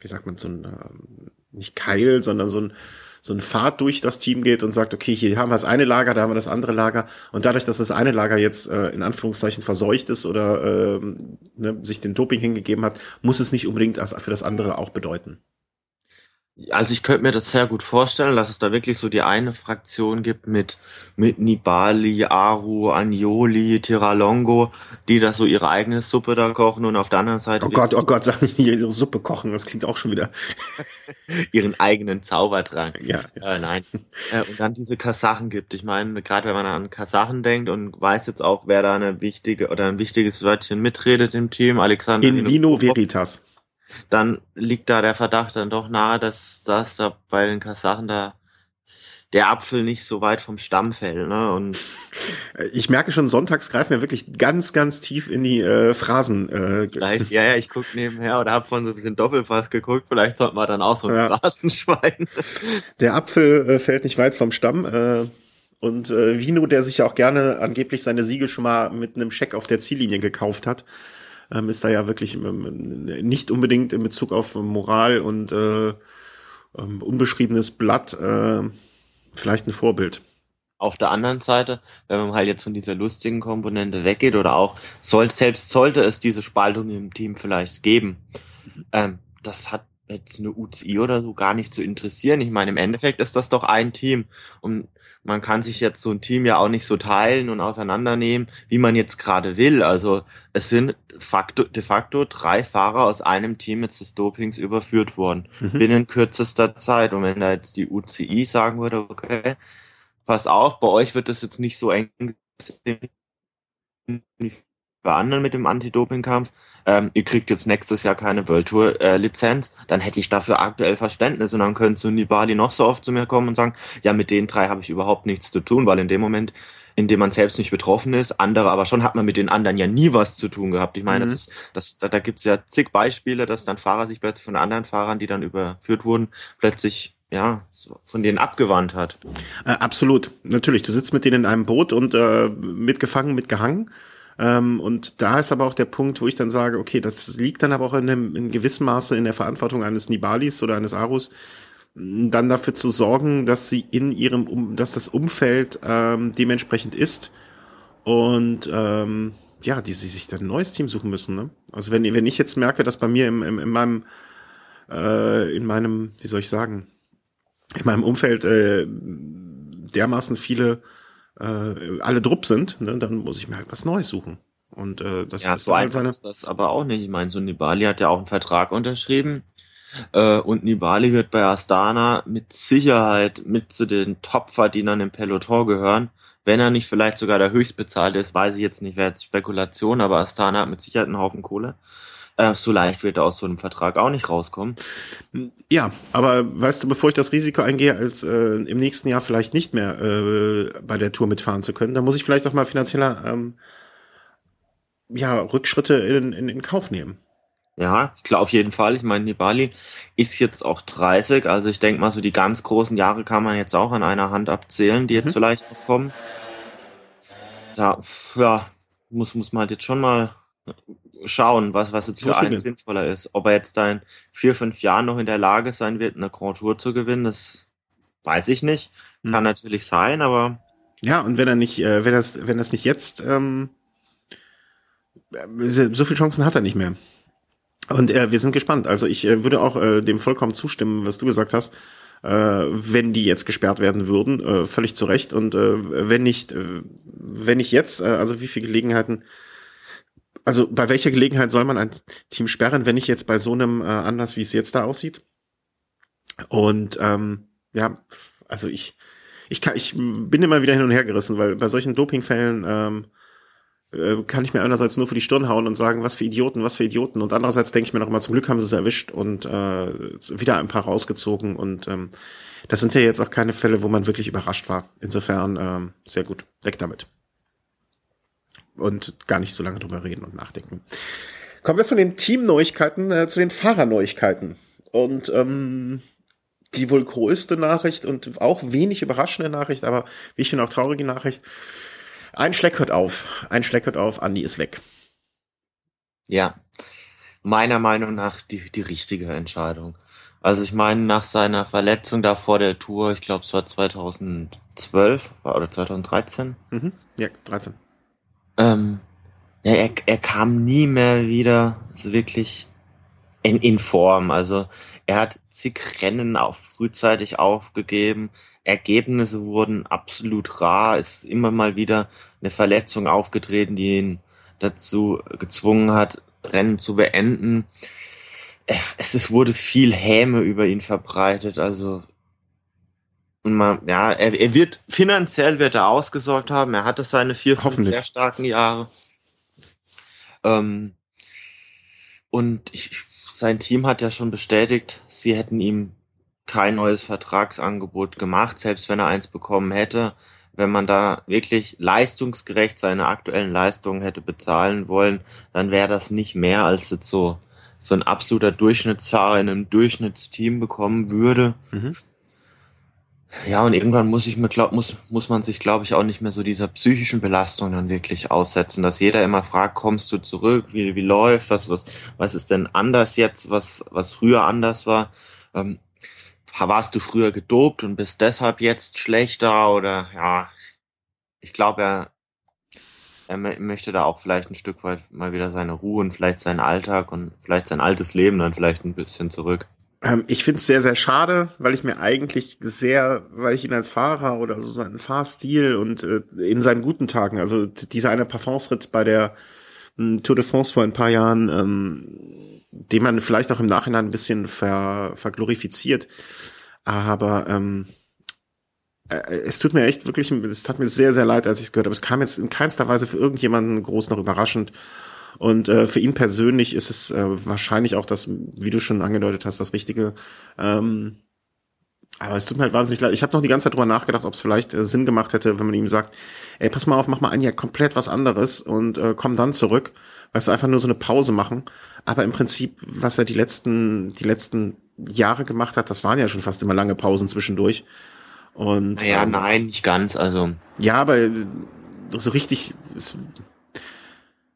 [SPEAKER 1] wie sagt man, so ein, ähm, nicht Keil, sondern so ein, so ein Pfad durch das Team geht und sagt, okay, hier haben wir das eine Lager, da haben wir das andere Lager. Und dadurch, dass das eine Lager jetzt äh, in Anführungszeichen verseucht ist oder äh, ne, sich den Doping hingegeben hat, muss es nicht unbedingt für das andere auch bedeuten.
[SPEAKER 2] Also ich könnte mir das sehr gut vorstellen, dass es da wirklich so die eine Fraktion gibt mit, mit Nibali, Aru, Agnoli, Tiralongo, die da so ihre eigene Suppe da kochen und auf der anderen Seite...
[SPEAKER 1] Oh Gott, oh Gott, sag nicht ihre Suppe kochen, das klingt auch schon wieder...
[SPEAKER 2] ihren eigenen Zaubertrank.
[SPEAKER 1] Ja.
[SPEAKER 2] ja. Äh, nein. Äh, und dann diese Kasachen gibt. Ich meine, gerade wenn man an Kasachen denkt und weiß jetzt auch, wer da eine wichtige oder ein wichtiges Wörtchen mitredet im Team, Alexander...
[SPEAKER 1] In Vino Veritas.
[SPEAKER 2] Dann liegt da der Verdacht dann doch nahe, dass das da bei den Kasachen da der Apfel nicht so weit vom Stamm fällt. Ne? Und
[SPEAKER 1] ich merke schon, sonntags greifen wir wirklich ganz, ganz tief in die äh, Phrasen. Äh.
[SPEAKER 2] Vielleicht, ja, ja, ich gucke nebenher oder habe von so ein bisschen Doppelpass geguckt. Vielleicht sollten wir dann auch so ein ja. Phrasenschwein.
[SPEAKER 1] Der Apfel äh, fällt nicht weit vom Stamm. Äh, und äh, Vino, der sich ja auch gerne angeblich seine Siege schon mal mit einem Scheck auf der Ziellinie gekauft hat, ähm, ist da ja wirklich ähm, nicht unbedingt in Bezug auf Moral und äh, ähm, unbeschriebenes Blatt äh, vielleicht ein Vorbild.
[SPEAKER 2] Auf der anderen Seite, wenn man halt jetzt von dieser lustigen Komponente weggeht oder auch soll, selbst sollte es diese Spaltung im Team vielleicht geben, ähm, das hat jetzt eine UCI oder so gar nicht zu interessieren. Ich meine, im Endeffekt ist das doch ein Team und man kann sich jetzt so ein Team ja auch nicht so teilen und auseinandernehmen, wie man jetzt gerade will. Also es sind facto, de facto drei Fahrer aus einem Team jetzt des Dopings überführt worden, mhm. binnen kürzester Zeit. Und wenn da jetzt die UCI sagen würde, okay, pass auf, bei euch wird das jetzt nicht so eng bei anderen mit dem Anti-Doping-Kampf, ähm, ihr kriegt jetzt nächstes Jahr keine World Tour äh, dann hätte ich dafür aktuell Verständnis und dann könnte so Nibali noch so oft zu mir kommen und sagen, ja, mit den drei habe ich überhaupt nichts zu tun, weil in dem Moment, in dem man selbst nicht betroffen ist, andere aber schon hat man mit den anderen ja nie was zu tun gehabt. Ich meine, mhm. das ist, das, da, da gibt's ja zig Beispiele, dass dann Fahrer sich plötzlich von anderen Fahrern, die dann überführt wurden, plötzlich ja, von denen abgewandt hat.
[SPEAKER 1] Äh, absolut, natürlich. Du sitzt mit denen in einem Boot und äh, mitgefangen, mitgehangen. Ähm, und da ist aber auch der Punkt, wo ich dann sage, okay, das liegt dann aber auch in, einem, in gewissem Maße in der Verantwortung eines Nibalis oder eines Arus, dann dafür zu sorgen, dass sie in ihrem, um, dass das Umfeld ähm, dementsprechend ist und ähm, ja, die sie sich dann ein neues Team suchen müssen. Ne? Also wenn wenn ich jetzt merke, dass bei mir im, im in meinem äh, in meinem, wie soll ich sagen, in meinem Umfeld äh, dermaßen viele äh, alle drupp sind, ne, dann muss ich mir halt was Neues suchen. Und äh, das
[SPEAKER 2] ja,
[SPEAKER 1] ist
[SPEAKER 2] so halt seine. Ist das aber auch nicht. Ich meine, so Nibali hat ja auch einen Vertrag unterschrieben. Äh, und Nibali wird bei Astana mit Sicherheit mit zu den Top-Verdienern im Peloton gehören. Wenn er nicht vielleicht sogar der höchstbezahlte ist, weiß ich jetzt nicht, wäre jetzt Spekulation, aber Astana hat mit Sicherheit einen Haufen Kohle. Äh, so leicht wird er aus so einem Vertrag auch nicht rauskommen.
[SPEAKER 1] Ja, aber weißt du, bevor ich das Risiko eingehe, als äh, im nächsten Jahr vielleicht nicht mehr äh, bei der Tour mitfahren zu können, dann muss ich vielleicht auch mal finanzieller ähm, ja, Rückschritte in, in, in Kauf nehmen.
[SPEAKER 2] Ja, klar, auf jeden Fall. Ich meine, Nibali ist jetzt auch 30, also ich denke mal, so die ganz großen Jahre kann man jetzt auch an einer Hand abzählen, die jetzt mhm. vielleicht noch kommen. Da, ja, muss, muss man halt jetzt schon mal schauen, was, was jetzt für einen sinnvoller ist. Ob er jetzt da in vier, fünf Jahren noch in der Lage sein wird, eine Grand Tour zu gewinnen, das weiß ich nicht. Kann hm. natürlich sein, aber.
[SPEAKER 1] Ja, und wenn er nicht, äh, wenn das, wenn das nicht jetzt, ähm, so viele Chancen hat er nicht mehr. Und äh, wir sind gespannt. Also ich äh, würde auch äh, dem vollkommen zustimmen, was du gesagt hast. Äh, wenn die jetzt gesperrt werden würden, äh, völlig zu Recht. Und äh, wenn nicht, äh, wenn nicht jetzt, äh, also wie viele Gelegenheiten also bei welcher Gelegenheit soll man ein Team sperren, wenn nicht jetzt bei so einem äh, Anlass, wie es jetzt da aussieht? Und ähm, ja, also ich, ich kann, ich bin immer wieder hin und her gerissen, weil bei solchen Dopingfällen ähm, äh, kann ich mir einerseits nur für die Stirn hauen und sagen, was für Idioten, was für Idioten. Und andererseits denke ich mir noch mal, zum Glück haben sie es erwischt und äh, wieder ein paar rausgezogen. Und ähm, das sind ja jetzt auch keine Fälle, wo man wirklich überrascht war. Insofern ähm, sehr gut. Weg damit und gar nicht so lange drüber reden und nachdenken. Kommen wir von den Teamneuigkeiten äh, zu den Fahrerneuigkeiten. Und ähm, die wohl größte Nachricht und auch wenig überraschende Nachricht, aber wie ich finde auch traurige Nachricht. Ein Schleck hört auf. Ein Schleck hört auf. Andi ist weg.
[SPEAKER 2] Ja. Meiner Meinung nach die, die richtige Entscheidung. Also ich meine, nach seiner Verletzung da vor der Tour, ich glaube es war 2012 oder 2013.
[SPEAKER 1] Mhm. Ja, 13.
[SPEAKER 2] Ähm, ja, er, er kam nie mehr wieder so wirklich in, in Form. Also er hat zig Rennen auch frühzeitig aufgegeben. Ergebnisse wurden absolut rar. Ist immer mal wieder eine Verletzung aufgetreten, die ihn dazu gezwungen hat, Rennen zu beenden. Es, es wurde viel Häme über ihn verbreitet. Also man, ja, er, er wird, finanziell wird er ausgesorgt haben. Er hatte seine vier, fünf sehr starken Jahre. Ähm, und ich sein Team hat ja schon bestätigt, sie hätten ihm kein neues Vertragsangebot gemacht, selbst wenn er eins bekommen hätte. Wenn man da wirklich leistungsgerecht seine aktuellen Leistungen hätte bezahlen wollen, dann wäre das nicht mehr als jetzt so, so ein absoluter Durchschnittsfahrer in einem Durchschnittsteam bekommen würde. Mhm. Ja, und irgendwann muss ich mir glaub, muss, muss man sich, glaube ich, auch nicht mehr so dieser psychischen Belastung dann wirklich aussetzen, dass jeder immer fragt, kommst du zurück, wie, wie läuft das, was, was ist denn anders jetzt, was, was früher anders war. Ähm, warst du früher gedopt und bist deshalb jetzt schlechter oder ja, ich glaube, er, er möchte da auch vielleicht ein Stück weit mal wieder seine Ruhe und vielleicht seinen Alltag und vielleicht sein altes Leben dann vielleicht ein bisschen zurück.
[SPEAKER 1] Ähm, ich finde es sehr, sehr schade, weil ich mir eigentlich sehr, weil ich ihn als Fahrer oder so seinen Fahrstil und äh, in seinen guten Tagen, also dieser eine Parfumsritt bei der äh, Tour de France vor ein paar Jahren, ähm, den man vielleicht auch im Nachhinein ein bisschen ver, verglorifiziert. Aber ähm, äh, es tut mir echt wirklich, es tat mir sehr, sehr leid, als ich es gehört habe. Es kam jetzt in keinster Weise für irgendjemanden groß noch überraschend. Und äh, für ihn persönlich ist es äh, wahrscheinlich auch das, wie du schon angedeutet hast, das Richtige. Ähm, aber es tut mir halt wahnsinnig leid. Ich habe noch die ganze Zeit drüber nachgedacht, ob es vielleicht äh, Sinn gemacht hätte, wenn man ihm sagt, ey, pass mal auf, mach mal ein Jahr komplett was anderes und äh, komm dann zurück. Weißt du, einfach nur so eine Pause machen. Aber im Prinzip, was er die letzten, die letzten Jahre gemacht hat, das waren ja schon fast immer lange Pausen zwischendurch. Und,
[SPEAKER 2] naja, ähm, nein, nicht ganz, also.
[SPEAKER 1] Ja, aber so richtig, es,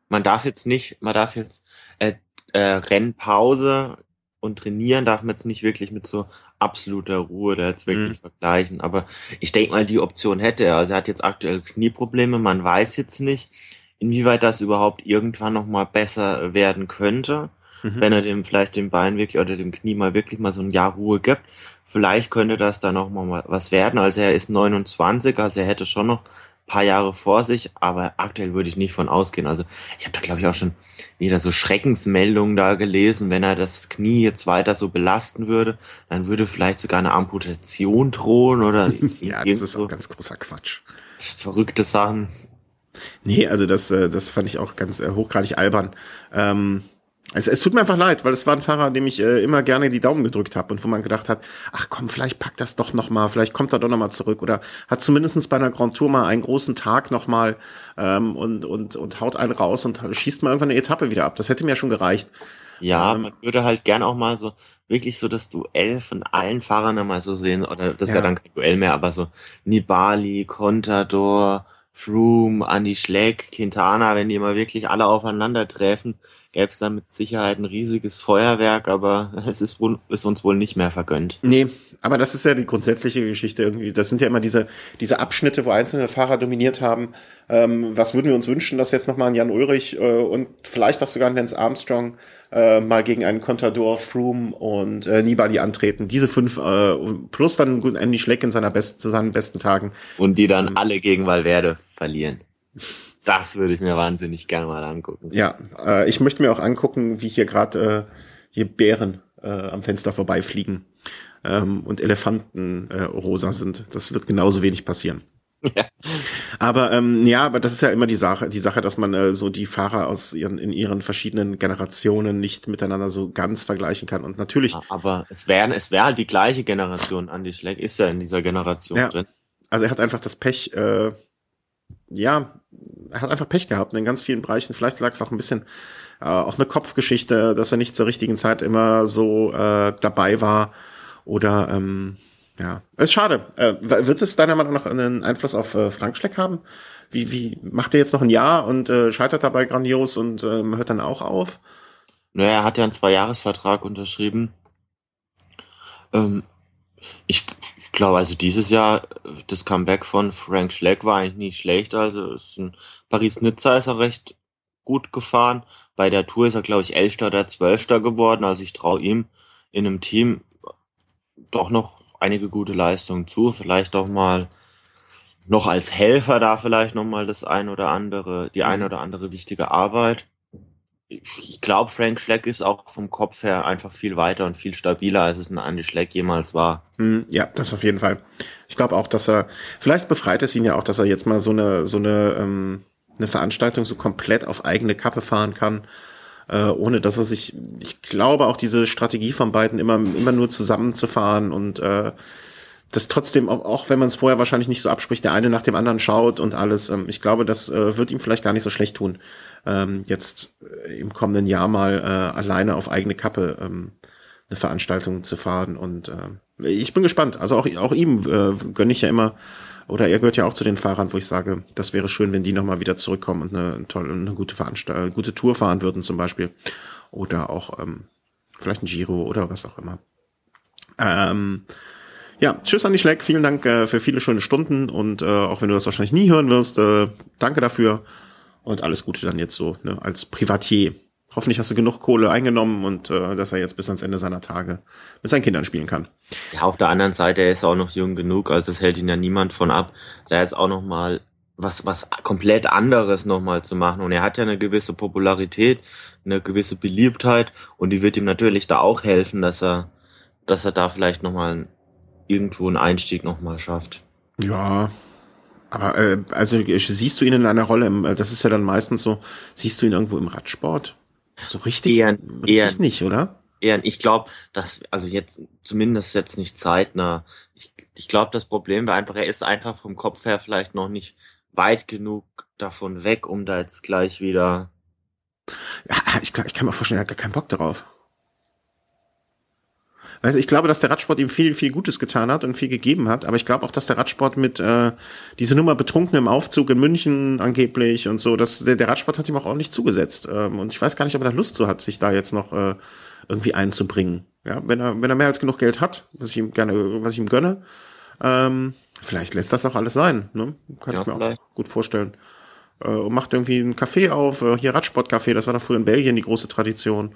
[SPEAKER 2] man darf jetzt nicht, man darf jetzt äh, äh, Rennpause und trainieren darf man jetzt nicht wirklich mit so absoluter Ruhe da jetzt wirklich mhm. vergleichen. Aber ich denke mal, die Option hätte er. Also er hat jetzt aktuell Knieprobleme. Man weiß jetzt nicht, inwieweit das überhaupt irgendwann noch mal besser werden könnte, mhm. wenn er dem vielleicht dem Bein wirklich oder dem Knie mal wirklich mal so ein Jahr Ruhe gibt. Vielleicht könnte das da noch mal was werden. Also er ist 29, also er hätte schon noch paar Jahre vor sich, aber aktuell würde ich nicht von ausgehen. Also ich habe da glaube ich auch schon wieder so Schreckensmeldungen da gelesen, wenn er das Knie jetzt weiter so belasten würde, dann würde vielleicht sogar eine Amputation drohen oder
[SPEAKER 1] ja, das ist auch ganz großer Quatsch.
[SPEAKER 2] Verrückte Sachen.
[SPEAKER 1] Nee, also das, äh, das fand ich auch ganz äh, hochgradig albern. Ähm, es, es tut mir einfach leid, weil es war ein Fahrer, dem ich äh, immer gerne die Daumen gedrückt habe und wo man gedacht hat, ach komm, vielleicht packt das doch noch mal, vielleicht kommt er doch noch mal zurück oder hat zumindestens bei einer Grand Tour mal einen großen Tag noch mal ähm, und, und, und haut einen raus und schießt mal irgendwann eine Etappe wieder ab. Das hätte mir schon gereicht.
[SPEAKER 2] Ja, ähm, man würde halt gern auch mal so wirklich so das Duell von allen Fahrern einmal so sehen, oder das ist ja, ja dann kein Duell mehr, aber so Nibali, Contador, Froome, Andy Schleck, Quintana, wenn die mal wirklich alle aufeinandertreffen, gäbe es da mit Sicherheit ein riesiges Feuerwerk, aber es ist, wohl, ist uns wohl nicht mehr vergönnt.
[SPEAKER 1] Nee, aber das ist ja die grundsätzliche Geschichte irgendwie. Das sind ja immer diese, diese Abschnitte, wo einzelne Fahrer dominiert haben. Ähm, was würden wir uns wünschen, dass jetzt nochmal ein Jan Ulrich äh, und vielleicht auch sogar ein Lance Armstrong äh, mal gegen einen Contador, Froome und äh, Nibali antreten. Diese fünf äh, plus dann Andy Schleck in seiner besten, zu seinen besten Tagen.
[SPEAKER 2] Und die dann ähm, alle gegen Valverde verlieren. Das würde ich mir wahnsinnig gerne mal angucken.
[SPEAKER 1] Ja, äh, ich möchte mir auch angucken, wie hier gerade äh, hier Bären äh, am Fenster vorbeifliegen ähm, und Elefanten äh, rosa sind. Das wird genauso wenig passieren. Ja. Aber ähm, ja, aber das ist ja immer die Sache, die Sache, dass man äh, so die Fahrer aus ihren in ihren verschiedenen Generationen nicht miteinander so ganz vergleichen kann. Und natürlich.
[SPEAKER 2] Aber es wäre es wäre halt die gleiche Generation. Andy Schleck ist ja in dieser Generation ja. drin.
[SPEAKER 1] Also er hat einfach das Pech, äh, ja, er hat einfach Pech gehabt in ganz vielen Bereichen. Vielleicht lag es auch ein bisschen äh, auch eine Kopfgeschichte, dass er nicht zur richtigen Zeit immer so äh, dabei war. Oder ähm, ja, ist schade. Äh, wird es deiner Meinung nach einen Einfluss auf äh, Frank Schleck haben? Wie, wie macht er jetzt noch ein Jahr und äh, scheitert dabei grandios und ähm, hört dann auch auf?
[SPEAKER 2] Naja, er hat ja einen Zweijahresvertrag unterschrieben. Ähm, ich ich glaube, also dieses Jahr, das Comeback von Frank Schleck war eigentlich nicht schlecht. Also Paris-Nizza ist er recht gut gefahren. Bei der Tour ist er, glaube ich, Elfter oder Zwölfter geworden. Also ich traue ihm in einem Team doch noch einige gute Leistungen zu. Vielleicht auch mal noch als Helfer da vielleicht noch mal das ein oder andere, die eine oder andere wichtige Arbeit ich glaube, Frank Schleck ist auch vom Kopf her einfach viel weiter und viel stabiler, als es ein Andy Schleck jemals war.
[SPEAKER 1] Hm, ja, das auf jeden Fall. Ich glaube auch, dass er, vielleicht befreit es ihn ja auch, dass er jetzt mal so eine, so eine, ähm, eine Veranstaltung so komplett auf eigene Kappe fahren kann. äh, ohne dass er sich, ich glaube auch diese Strategie von beiden immer, immer nur zusammenzufahren und äh, das trotzdem, auch, wenn man es vorher wahrscheinlich nicht so abspricht, der eine nach dem anderen schaut und alles, ähm, ich glaube, das äh, wird ihm vielleicht gar nicht so schlecht tun, ähm, jetzt äh, im kommenden Jahr mal äh, alleine auf eigene Kappe ähm, eine Veranstaltung zu fahren. Und äh, ich bin gespannt. Also auch, auch ihm äh, gönne ich ja immer, oder er gehört ja auch zu den Fahrern, wo ich sage, das wäre schön, wenn die nochmal wieder zurückkommen und eine, eine tolle, eine gute Veranstaltung, gute Tour fahren würden zum Beispiel. Oder auch ähm, vielleicht ein Giro oder was auch immer. Ähm, ja, tschüss an die Schleck, vielen Dank äh, für viele schöne Stunden und äh, auch wenn du das wahrscheinlich nie hören wirst, äh, danke dafür und alles Gute dann jetzt so ne, als Privatier. Hoffentlich hast du genug Kohle eingenommen und äh, dass er jetzt bis ans Ende seiner Tage mit seinen Kindern spielen kann.
[SPEAKER 2] Ja, auf der anderen Seite, er ist auch noch jung genug, also es hält ihn ja niemand von ab, da ist auch noch mal was was komplett anderes noch mal zu machen und er hat ja eine gewisse Popularität, eine gewisse Beliebtheit und die wird ihm natürlich da auch helfen, dass er dass er da vielleicht noch mal irgendwo einen Einstieg nochmal schafft.
[SPEAKER 1] Ja, aber äh, also siehst du ihn in einer Rolle, im, äh, das ist ja dann meistens so, siehst du ihn irgendwo im Radsport? So richtig,
[SPEAKER 2] eher,
[SPEAKER 1] richtig
[SPEAKER 2] eher,
[SPEAKER 1] nicht, oder?
[SPEAKER 2] Eher, ich glaube, dass, also jetzt, zumindest jetzt nicht zeitnah. Ich, ich glaube, das Problem war einfach, er ist einfach vom Kopf her vielleicht noch nicht weit genug davon weg, um da jetzt gleich wieder.
[SPEAKER 1] Ja, ich, ich kann mir vorstellen, er hat gar keinen Bock darauf. Also ich glaube, dass der Radsport ihm viel, viel Gutes getan hat und viel gegeben hat, aber ich glaube auch, dass der Radsport mit äh, diese Nummer betrunken im Aufzug in München angeblich und so, dass der, der Radsport hat ihm auch ordentlich zugesetzt. Ähm, und ich weiß gar nicht, ob er da Lust zu hat, sich da jetzt noch äh, irgendwie einzubringen. Ja, wenn er, wenn er mehr als genug Geld hat, was ich ihm gerne, was ich ihm gönne, ähm, vielleicht lässt das auch alles sein. Ne? Kann ja, ich mir vielleicht. auch gut vorstellen. Äh, und macht irgendwie ein Café auf, äh, hier Radsportcafé, das war doch früher in Belgien die große Tradition.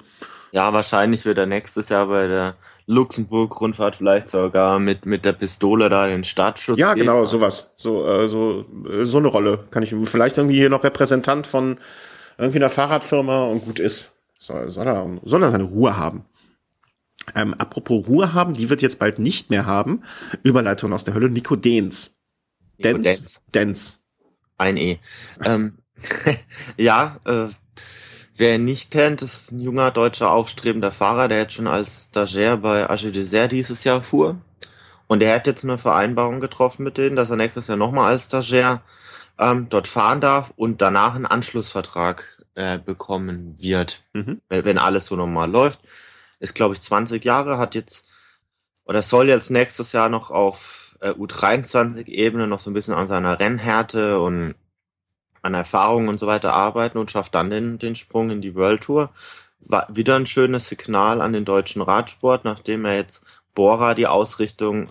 [SPEAKER 2] Ja, wahrscheinlich wird er nächstes Jahr bei der Luxemburg-Rundfahrt vielleicht sogar mit, mit der Pistole da den Startschuss
[SPEAKER 1] Ja, geben. genau, sowas. So, äh, so, äh, so eine Rolle kann ich vielleicht irgendwie hier noch Repräsentant von irgendwie einer Fahrradfirma und gut ist. Soll, soll, er, soll er seine Ruhe haben. Ähm, apropos Ruhe haben, die wird jetzt bald nicht mehr haben. Überleitung aus der Hölle, Nico Dens.
[SPEAKER 2] Dens.
[SPEAKER 1] Dens.
[SPEAKER 2] Ein E. ähm, ja, äh, Wer ihn nicht kennt, ist ein junger deutscher aufstrebender Fahrer, der jetzt schon als Stagiaire bei AG Desert dieses Jahr fuhr. Und er hat jetzt eine Vereinbarung getroffen mit denen, dass er nächstes Jahr nochmal als Stagiaire ähm, dort fahren darf und danach einen Anschlussvertrag äh, bekommen wird, mhm. wenn, wenn alles so normal läuft. Ist, glaube ich, 20 Jahre, hat jetzt oder soll jetzt nächstes Jahr noch auf äh, U23-Ebene noch so ein bisschen an seiner Rennhärte und an Erfahrungen und so weiter arbeiten und schafft dann den, den Sprung in die World Tour. War wieder ein schönes Signal an den deutschen Radsport, nachdem er jetzt Bora die Ausrichtung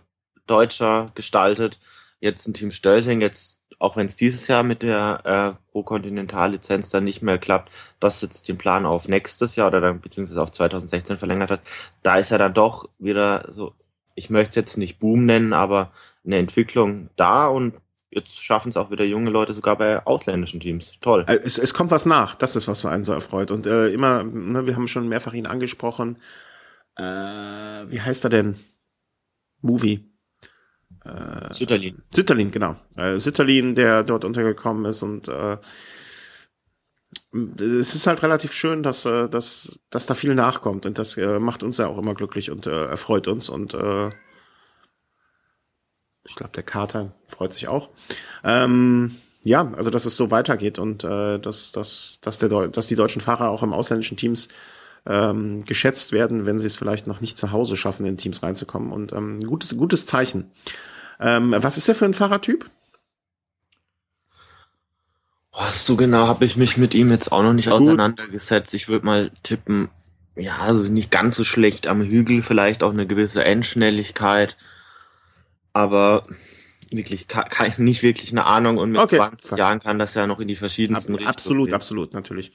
[SPEAKER 2] deutscher gestaltet. Jetzt ein Team Stölting, jetzt, auch wenn es dieses Jahr mit der äh, Pro-Kontinental-Lizenz dann nicht mehr klappt, das jetzt den Plan auf nächstes Jahr oder dann beziehungsweise auf 2016 verlängert hat, da ist er dann doch wieder so, ich möchte es jetzt nicht Boom nennen, aber eine Entwicklung da und jetzt schaffen es auch wieder junge Leute sogar bei ausländischen Teams. Toll.
[SPEAKER 1] Äh, es, es kommt was nach. Das ist was für einen so erfreut. Und äh, immer, ne, wir haben schon mehrfach ihn angesprochen. Äh, wie heißt er denn? Movie.
[SPEAKER 2] Äh, Sütterlin.
[SPEAKER 1] Sütterlin, genau. Äh, Sütterlin, der dort untergekommen ist und äh, es ist halt relativ schön, dass, äh, dass, dass da viel nachkommt und das äh, macht uns ja auch immer glücklich und äh, erfreut uns und äh, ich glaube, der Kater freut sich auch. Ähm, ja, also dass es so weitergeht und äh, dass, dass, dass, der, dass die deutschen Fahrer auch im ausländischen Teams ähm, geschätzt werden, wenn sie es vielleicht noch nicht zu Hause schaffen, in Teams reinzukommen. Und ähm, gutes, gutes Zeichen. Ähm, was ist der für ein Fahrertyp?
[SPEAKER 2] Oh, so genau habe ich mich mit ihm jetzt auch noch nicht Gut. auseinandergesetzt. Ich würde mal tippen, ja, also nicht ganz so schlecht am Hügel, vielleicht auch eine gewisse Endschnelligkeit aber wirklich keine, nicht wirklich eine Ahnung und mit okay. 20 Jahren kann das ja noch in die verschiedensten
[SPEAKER 1] Ab, Richtungen. Absolut, gehen. absolut, natürlich.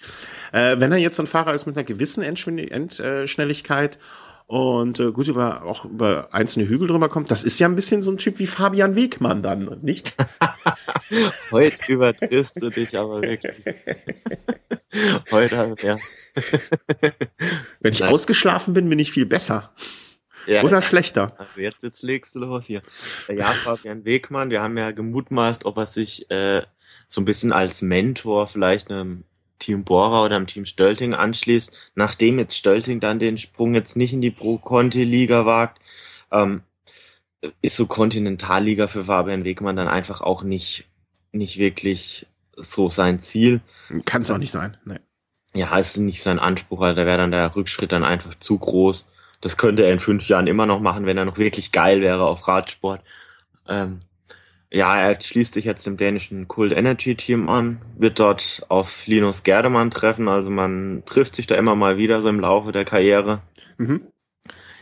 [SPEAKER 1] Äh, wenn er jetzt ein Fahrer ist mit einer gewissen Endschnelligkeit und äh, gut über auch über einzelne Hügel drüber kommt, das ist ja ein bisschen so ein Typ wie Fabian Wegmann dann, nicht?
[SPEAKER 2] Heute übertriffst du dich aber wirklich. Heute, ja.
[SPEAKER 1] Wenn ich Nein. ausgeschlafen bin, bin ich viel besser. Ja, Oder schlechter.
[SPEAKER 2] Also jetzt, jetzt legst du los hier. Ja, Fabian Wegmann, wir haben ja gemutmaßt, ob er sich äh, so ein bisschen als Mentor vielleicht einem Team Bora oder im Team Stölting anschließt, nachdem jetzt Stölting dann den Sprung jetzt nicht in die Pro-Conti-Liga wagt, ähm, ist so Kontinentalliga für Fabian Wegmann dann einfach auch nicht, nicht wirklich so sein Ziel.
[SPEAKER 1] Kann es auch nicht sein. Nee.
[SPEAKER 2] Ja, ist nicht sein Anspruch, also da wäre dann der Rückschritt dann einfach zu groß. Das könnte er in fünf Jahren immer noch machen, wenn er noch wirklich geil wäre auf Radsport. Ähm, ja, er schließt sich jetzt dem dänischen Cold Energy Team an, wird dort auf Linus Gerdemann treffen, also man trifft sich da immer mal wieder so im Laufe der Karriere. Mhm.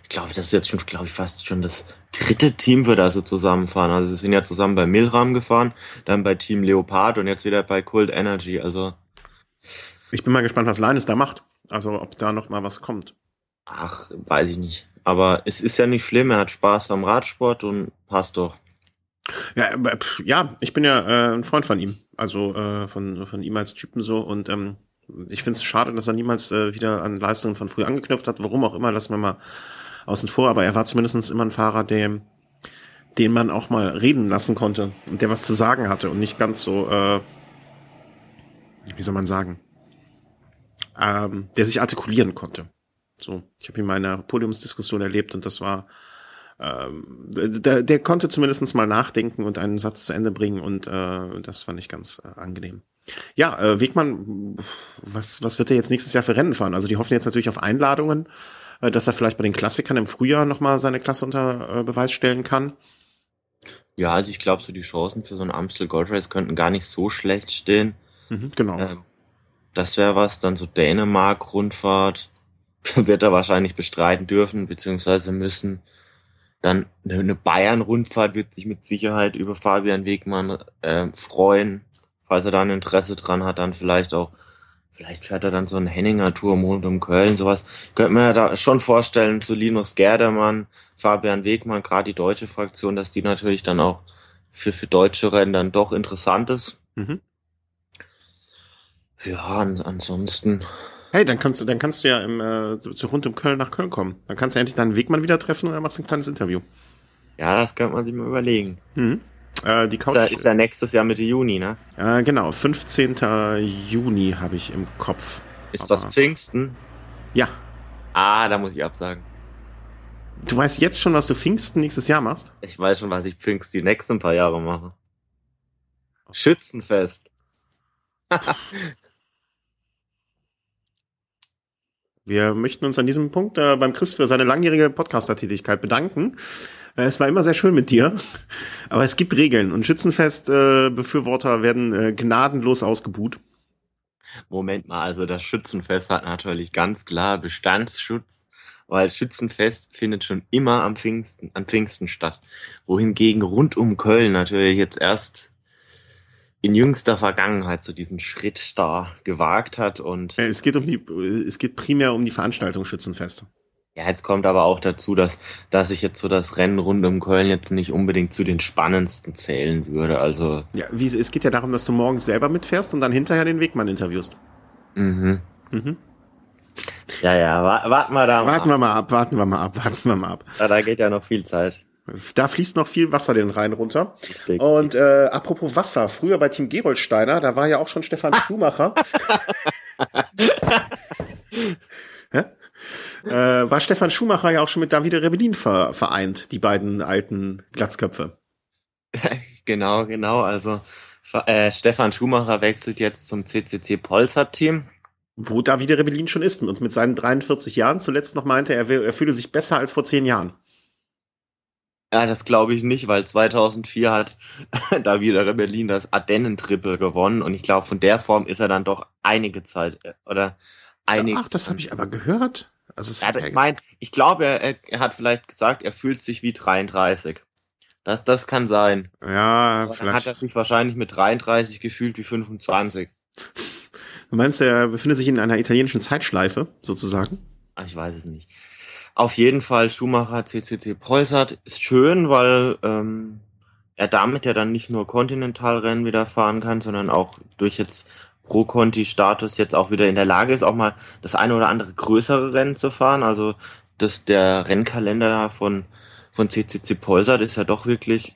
[SPEAKER 2] Ich glaube, das ist jetzt schon, glaube ich, fast schon das dritte Team, wird also zusammenfahren. Also sie sind ja zusammen bei Milram gefahren, dann bei Team Leopard und jetzt wieder bei Cold Energy, also.
[SPEAKER 1] Ich bin mal gespannt, was Linus da macht. Also, ob da noch mal was kommt.
[SPEAKER 2] Ach, weiß ich nicht. Aber es ist ja nicht schlimm, er hat Spaß am Radsport und passt doch.
[SPEAKER 1] Ja, ja, ich bin ja äh, ein Freund von ihm. Also äh, von, von ihm als Typen so. Und ähm, ich finde es schade, dass er niemals äh, wieder an Leistungen von früh angeknüpft hat. Warum auch immer, lassen wir mal außen vor. Aber er war zumindest immer ein Fahrer, der, den man auch mal reden lassen konnte und der was zu sagen hatte und nicht ganz so, äh, wie soll man sagen, ähm, der sich artikulieren konnte. So, ich habe ihn in meiner Podiumsdiskussion erlebt und das war ähm, der, der konnte zumindest mal nachdenken und einen Satz zu Ende bringen und äh, das fand ich ganz äh, angenehm. Ja, äh, Wegmann, was, was wird er jetzt nächstes Jahr für Rennen fahren? Also die hoffen jetzt natürlich auf Einladungen, äh, dass er vielleicht bei den Klassikern im Frühjahr nochmal seine Klasse unter äh, Beweis stellen kann.
[SPEAKER 2] Ja, also ich glaube, so die Chancen für so ein Amstel Gold Race könnten gar nicht so schlecht stehen.
[SPEAKER 1] Mhm, genau. Ähm,
[SPEAKER 2] das wäre was, dann so Dänemark-Rundfahrt wird er wahrscheinlich bestreiten dürfen, beziehungsweise müssen. Dann eine Bayern-Rundfahrt wird sich mit Sicherheit über Fabian Wegmann äh, freuen, falls er da ein Interesse dran hat, dann vielleicht auch, vielleicht fährt er dann so eine Henninger-Tour rund um Köln, sowas. Könnte man ja da schon vorstellen, zu Linus Gerdermann, Fabian Wegmann, gerade die deutsche Fraktion, dass die natürlich dann auch für, für deutsche Rennen dann doch interessant ist. Mhm. Ja, an, ansonsten
[SPEAKER 1] Hey, dann kannst du, dann kannst du ja im, äh, zu rund um Köln nach Köln kommen. Dann kannst du endlich deinen Wegmann wieder treffen und dann machst du ein kleines Interview.
[SPEAKER 2] Ja, das könnte man sich mal überlegen.
[SPEAKER 1] Mhm. Äh, die
[SPEAKER 2] Couch ist, ja, ist ja nächstes Jahr Mitte Juni, ne?
[SPEAKER 1] Äh, genau, 15. Juni habe ich im Kopf.
[SPEAKER 2] Ist Aber das Pfingsten?
[SPEAKER 1] Ja.
[SPEAKER 2] Ah, da muss ich absagen.
[SPEAKER 1] Du weißt jetzt schon, was du Pfingsten nächstes Jahr machst?
[SPEAKER 2] Ich weiß schon, was ich Pfingsten die nächsten paar Jahre mache. Schützenfest.
[SPEAKER 1] Wir möchten uns an diesem Punkt äh, beim Chris für seine langjährige Podcaster-Tätigkeit bedanken. Äh, es war immer sehr schön mit dir, aber es gibt Regeln und Schützenfest-Befürworter äh, werden äh, gnadenlos ausgebuht.
[SPEAKER 2] Moment mal, also das Schützenfest hat natürlich ganz klar Bestandsschutz, weil Schützenfest findet schon immer am Pfingsten, an Pfingsten statt. Wohingegen rund um Köln natürlich jetzt erst in jüngster Vergangenheit so diesen Schritt da gewagt hat und
[SPEAKER 1] es geht um die es geht primär um die Veranstaltung Schützenfest.
[SPEAKER 2] Ja, jetzt kommt aber auch dazu, dass dass ich jetzt so das Rennen rund um Köln jetzt nicht unbedingt zu den spannendsten zählen würde. Also
[SPEAKER 1] ja, wie es geht ja darum, dass du morgens selber mitfährst und dann hinterher den Wegmann interviewst.
[SPEAKER 2] Mhm. Mhm. Ja, ja, warten wir da
[SPEAKER 1] mal. Warten wir mal ab, warten wir mal ab, warten wir mal ab.
[SPEAKER 2] Ja, da geht ja noch viel Zeit.
[SPEAKER 1] Da fließt noch viel Wasser den Rhein runter. Richtig. Und äh, apropos Wasser, früher bei Team Gerolsteiner, da war ja auch schon Stefan Schumacher. ja? äh, war Stefan Schumacher ja auch schon mit Davide Rebellin ver vereint, die beiden alten Glatzköpfe.
[SPEAKER 2] genau, genau. Also äh, Stefan Schumacher wechselt jetzt zum CCC Polsat Team.
[SPEAKER 1] Wo Davide Rebellin schon ist und mit seinen 43 Jahren zuletzt noch meinte, er, er fühle sich besser als vor zehn Jahren.
[SPEAKER 2] Ja, das glaube ich nicht, weil 2004 hat da wieder Rebellin das Ardennen-Triple gewonnen und ich glaube, von der Form ist er dann doch einige Zeit äh, oder einige.
[SPEAKER 1] Ach, das habe ich aber gehört.
[SPEAKER 2] Also es ja, ich meine, ich glaube, er, er hat vielleicht gesagt, er fühlt sich wie 33. Das, das kann sein.
[SPEAKER 1] Ja,
[SPEAKER 2] aber vielleicht. Dann hat er sich wahrscheinlich mit 33 gefühlt wie 25.
[SPEAKER 1] Du meinst, er befindet sich in einer italienischen Zeitschleife, sozusagen?
[SPEAKER 2] Ach, ich weiß es nicht. Auf jeden Fall Schumacher CCC Polsat ist schön, weil ähm, er damit ja dann nicht nur Kontinentalrennen wieder fahren kann, sondern auch durch jetzt Pro-Conti-Status jetzt auch wieder in der Lage ist, auch mal das eine oder andere größere Rennen zu fahren. Also dass der Rennkalender von, von CCC Polsat ist ja doch wirklich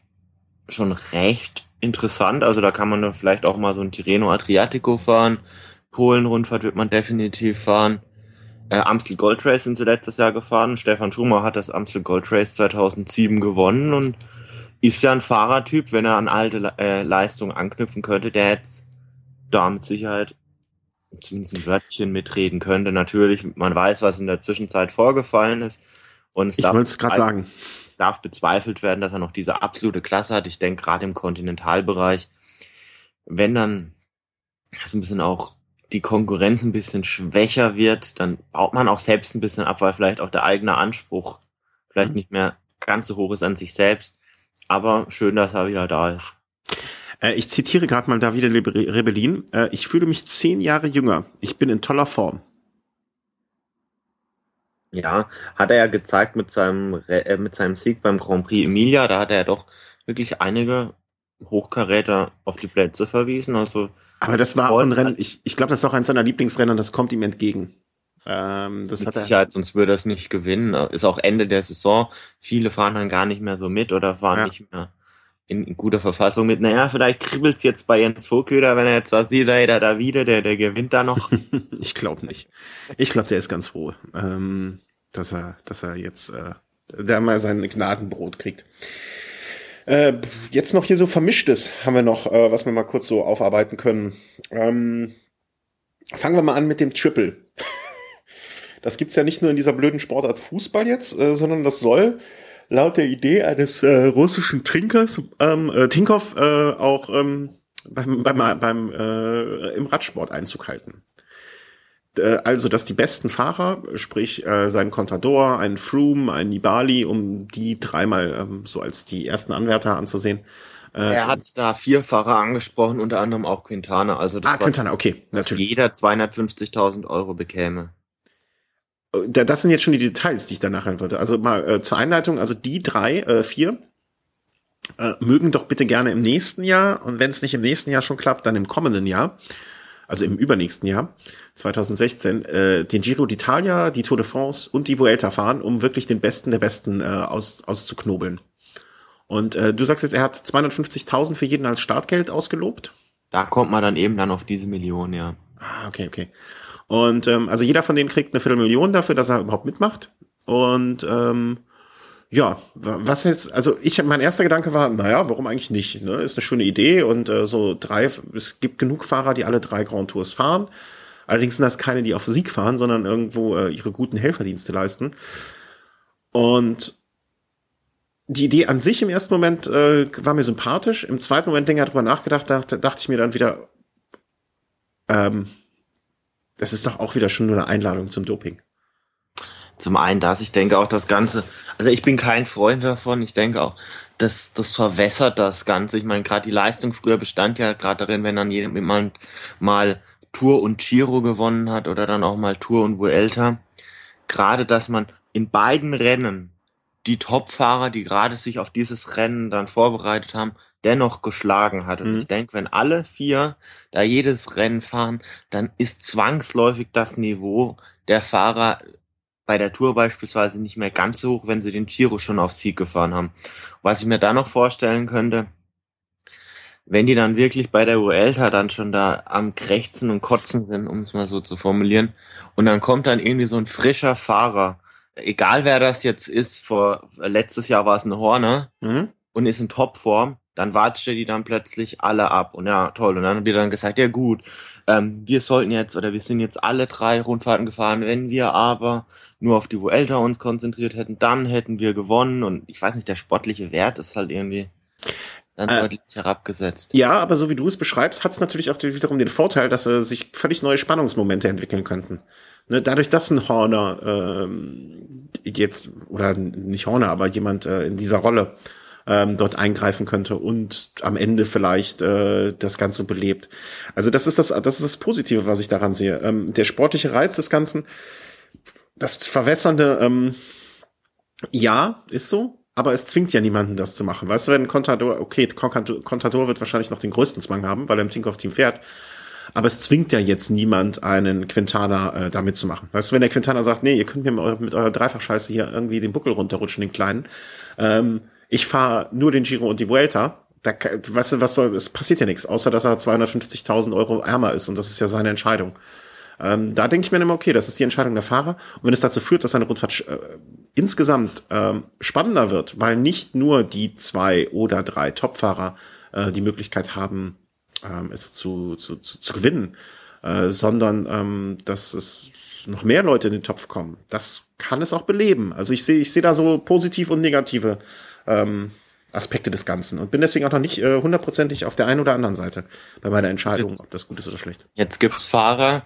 [SPEAKER 2] schon recht interessant. Also da kann man dann vielleicht auch mal so ein Tirreno Adriatico fahren, Polen-Rundfahrt wird man definitiv fahren. Äh, Amstel Gold Race sind sie letztes Jahr gefahren. Stefan Schumer hat das Amstel Gold Race 2007 gewonnen und ist ja ein Fahrertyp, wenn er an alte äh, Leistungen anknüpfen könnte, der jetzt da mit Sicherheit zumindest ein Wörtchen mitreden könnte. Natürlich, man weiß, was in der Zwischenzeit vorgefallen ist. Und es
[SPEAKER 1] ich wollte es gerade sagen.
[SPEAKER 2] darf bezweifelt werden, dass er noch diese absolute Klasse hat. Ich denke, gerade im Kontinentalbereich, wenn dann so ein bisschen auch die Konkurrenz ein bisschen schwächer wird, dann baut man auch selbst ein bisschen ab, weil vielleicht auch der eigene Anspruch vielleicht mhm. nicht mehr ganz so hoch ist an sich selbst. Aber schön, dass er wieder da ist.
[SPEAKER 1] Äh, ich zitiere gerade mal Davide Rebellin. Äh, ich fühle mich zehn Jahre jünger. Ich bin in toller Form.
[SPEAKER 2] Ja, hat er ja gezeigt mit seinem, äh, mit seinem Sieg beim Grand Prix Emilia. Da hat er ja doch wirklich einige Hochkaräter auf die Plätze verwiesen. Also
[SPEAKER 1] aber das war auch ein Rennen, ich, ich glaube, das ist auch eins seiner Lieblingsrennen das kommt ihm entgegen.
[SPEAKER 2] Ähm, das mit hat Sicherheit, sonst würde er es nicht gewinnen. Ist auch Ende der Saison. Viele fahren dann gar nicht mehr so mit oder fahren ja. nicht mehr in, in, guter Verfassung mit. Naja, vielleicht kribbelt's jetzt bei Jens Vogelöder, wenn er jetzt sagt, sieht er da wieder, der, der gewinnt da noch.
[SPEAKER 1] ich glaube nicht. Ich glaube, der ist ganz froh, ähm, dass er, dass er jetzt, äh, der mal sein Gnadenbrot kriegt. Äh, jetzt noch hier so vermischtes haben wir noch, äh, was wir mal kurz so aufarbeiten können. Ähm, fangen wir mal an mit dem Triple. Das gibt's ja nicht nur in dieser blöden Sportart Fußball jetzt, äh, sondern das soll laut der Idee eines äh, russischen Trinkers, ähm, äh, Tinkoff, äh, auch ähm, beim, beim, beim äh, im Radsport Einzug halten. Äh, also, dass die besten Fahrer, sprich äh, sein Contador, ein Froome, ein Nibali, um die dreimal ähm, so als die ersten Anwärter anzusehen.
[SPEAKER 2] Äh, er hat da vier Fahrer angesprochen, unter anderem auch Quintana. Also
[SPEAKER 1] das ah, Quintana, okay, natürlich.
[SPEAKER 2] Jeder 250.000 Euro bekäme.
[SPEAKER 1] Äh, das sind jetzt schon die Details, die ich danach hören würde. Also mal äh, zur Einleitung, also die drei, äh, vier, äh, mögen doch bitte gerne im nächsten Jahr und wenn es nicht im nächsten Jahr schon klappt, dann im kommenden Jahr also im übernächsten Jahr, 2016, äh, den Giro d'Italia, die Tour de France und die Vuelta fahren, um wirklich den Besten der Besten äh, aus, auszuknobeln. Und äh, du sagst jetzt, er hat 250.000 für jeden als Startgeld ausgelobt?
[SPEAKER 2] Da kommt man dann eben dann auf diese Million, ja.
[SPEAKER 1] Ah, okay, okay. Und ähm, also jeder von denen kriegt eine Viertelmillion dafür, dass er überhaupt mitmacht. Und ähm, ja, was jetzt, also ich, mein erster Gedanke war, naja, warum eigentlich nicht? Ne? Ist eine schöne Idee und äh, so drei, es gibt genug Fahrer, die alle drei Grand Tours fahren. Allerdings sind das keine, die auf Sieg fahren, sondern irgendwo äh, ihre guten Helferdienste leisten. Und die Idee an sich im ersten Moment äh, war mir sympathisch. Im zweiten Moment länger darüber nachgedacht, dachte, dachte ich mir dann wieder, ähm, das ist doch auch wieder schon nur eine Einladung zum Doping.
[SPEAKER 2] Zum einen das, ich denke auch das Ganze, also ich bin kein Freund davon, ich denke auch, das, das verwässert das Ganze. Ich meine, gerade die Leistung früher bestand ja gerade darin, wenn dann jemand mal Tour und Giro gewonnen hat oder dann auch mal Tour und Vuelta. Gerade, dass man in beiden Rennen die Topfahrer, die gerade sich auf dieses Rennen dann vorbereitet haben, dennoch geschlagen hat. Und mhm. ich denke, wenn alle vier da jedes Rennen fahren, dann ist zwangsläufig das Niveau der Fahrer bei der Tour beispielsweise nicht mehr ganz so hoch, wenn sie den Giro schon auf Sieg gefahren haben. Was ich mir da noch vorstellen könnte, wenn die dann wirklich bei der Vuelta dann schon da am Krächzen und Kotzen sind, um es mal so zu formulieren, und dann kommt dann irgendwie so ein frischer Fahrer, egal wer das jetzt ist, vor letztes Jahr war es ein Horner mhm. und ist in Topform, dann wartet die dann plötzlich alle ab. Und ja, toll. Und dann haben die dann gesagt, ja gut, ähm, wir sollten jetzt oder wir sind jetzt alle drei Rundfahrten gefahren. Wenn wir aber nur auf die Vuelta uns konzentriert hätten, dann hätten wir gewonnen. Und ich weiß nicht, der sportliche Wert ist halt irgendwie dann äh, deutlich herabgesetzt.
[SPEAKER 1] Ja, aber so wie du es beschreibst, hat es natürlich auch wiederum den Vorteil, dass äh, sich völlig neue Spannungsmomente entwickeln könnten. Ne, dadurch, dass ein Horner ähm, jetzt, oder nicht Horner, aber jemand äh, in dieser Rolle ähm, dort eingreifen könnte und am Ende vielleicht äh, das Ganze belebt. Also das ist das, das ist das Positive, was ich daran sehe. Ähm, der sportliche Reiz des Ganzen, das Verwässernde, ähm, ja, ist so, aber es zwingt ja niemanden, das zu machen. Weißt du, wenn Contador, okay, Contador wird wahrscheinlich noch den größten Zwang haben, weil er im Tinkoff-Team fährt. Aber es zwingt ja jetzt niemand, einen Quintana äh, damit zu machen. Weißt du, wenn der Quintana sagt, nee, ihr könnt mir mit eurer Dreifachscheiße hier irgendwie den Buckel runterrutschen, den kleinen, ähm, ich fahre nur den Giro und die Vuelta, Da, weißt du, was soll, es passiert ja nichts, außer dass er 250.000 Euro ärmer ist und das ist ja seine Entscheidung. Ähm, da denke ich mir immer, okay, das ist die Entscheidung der Fahrer. Und wenn es dazu führt, dass eine Rundfahrt äh, insgesamt ähm, spannender wird, weil nicht nur die zwei oder drei Topfahrer äh, die Möglichkeit haben, ähm, es zu, zu, zu, zu gewinnen, äh, sondern ähm, dass es noch mehr Leute in den Topf kommen. Das kann es auch beleben. Also ich sehe ich sehe da so positiv und negative ähm, Aspekte des Ganzen und bin deswegen auch noch nicht äh, hundertprozentig auf der einen oder anderen Seite bei meiner Entscheidung, jetzt, ob das gut ist oder schlecht.
[SPEAKER 2] Jetzt gibt's Fahrer,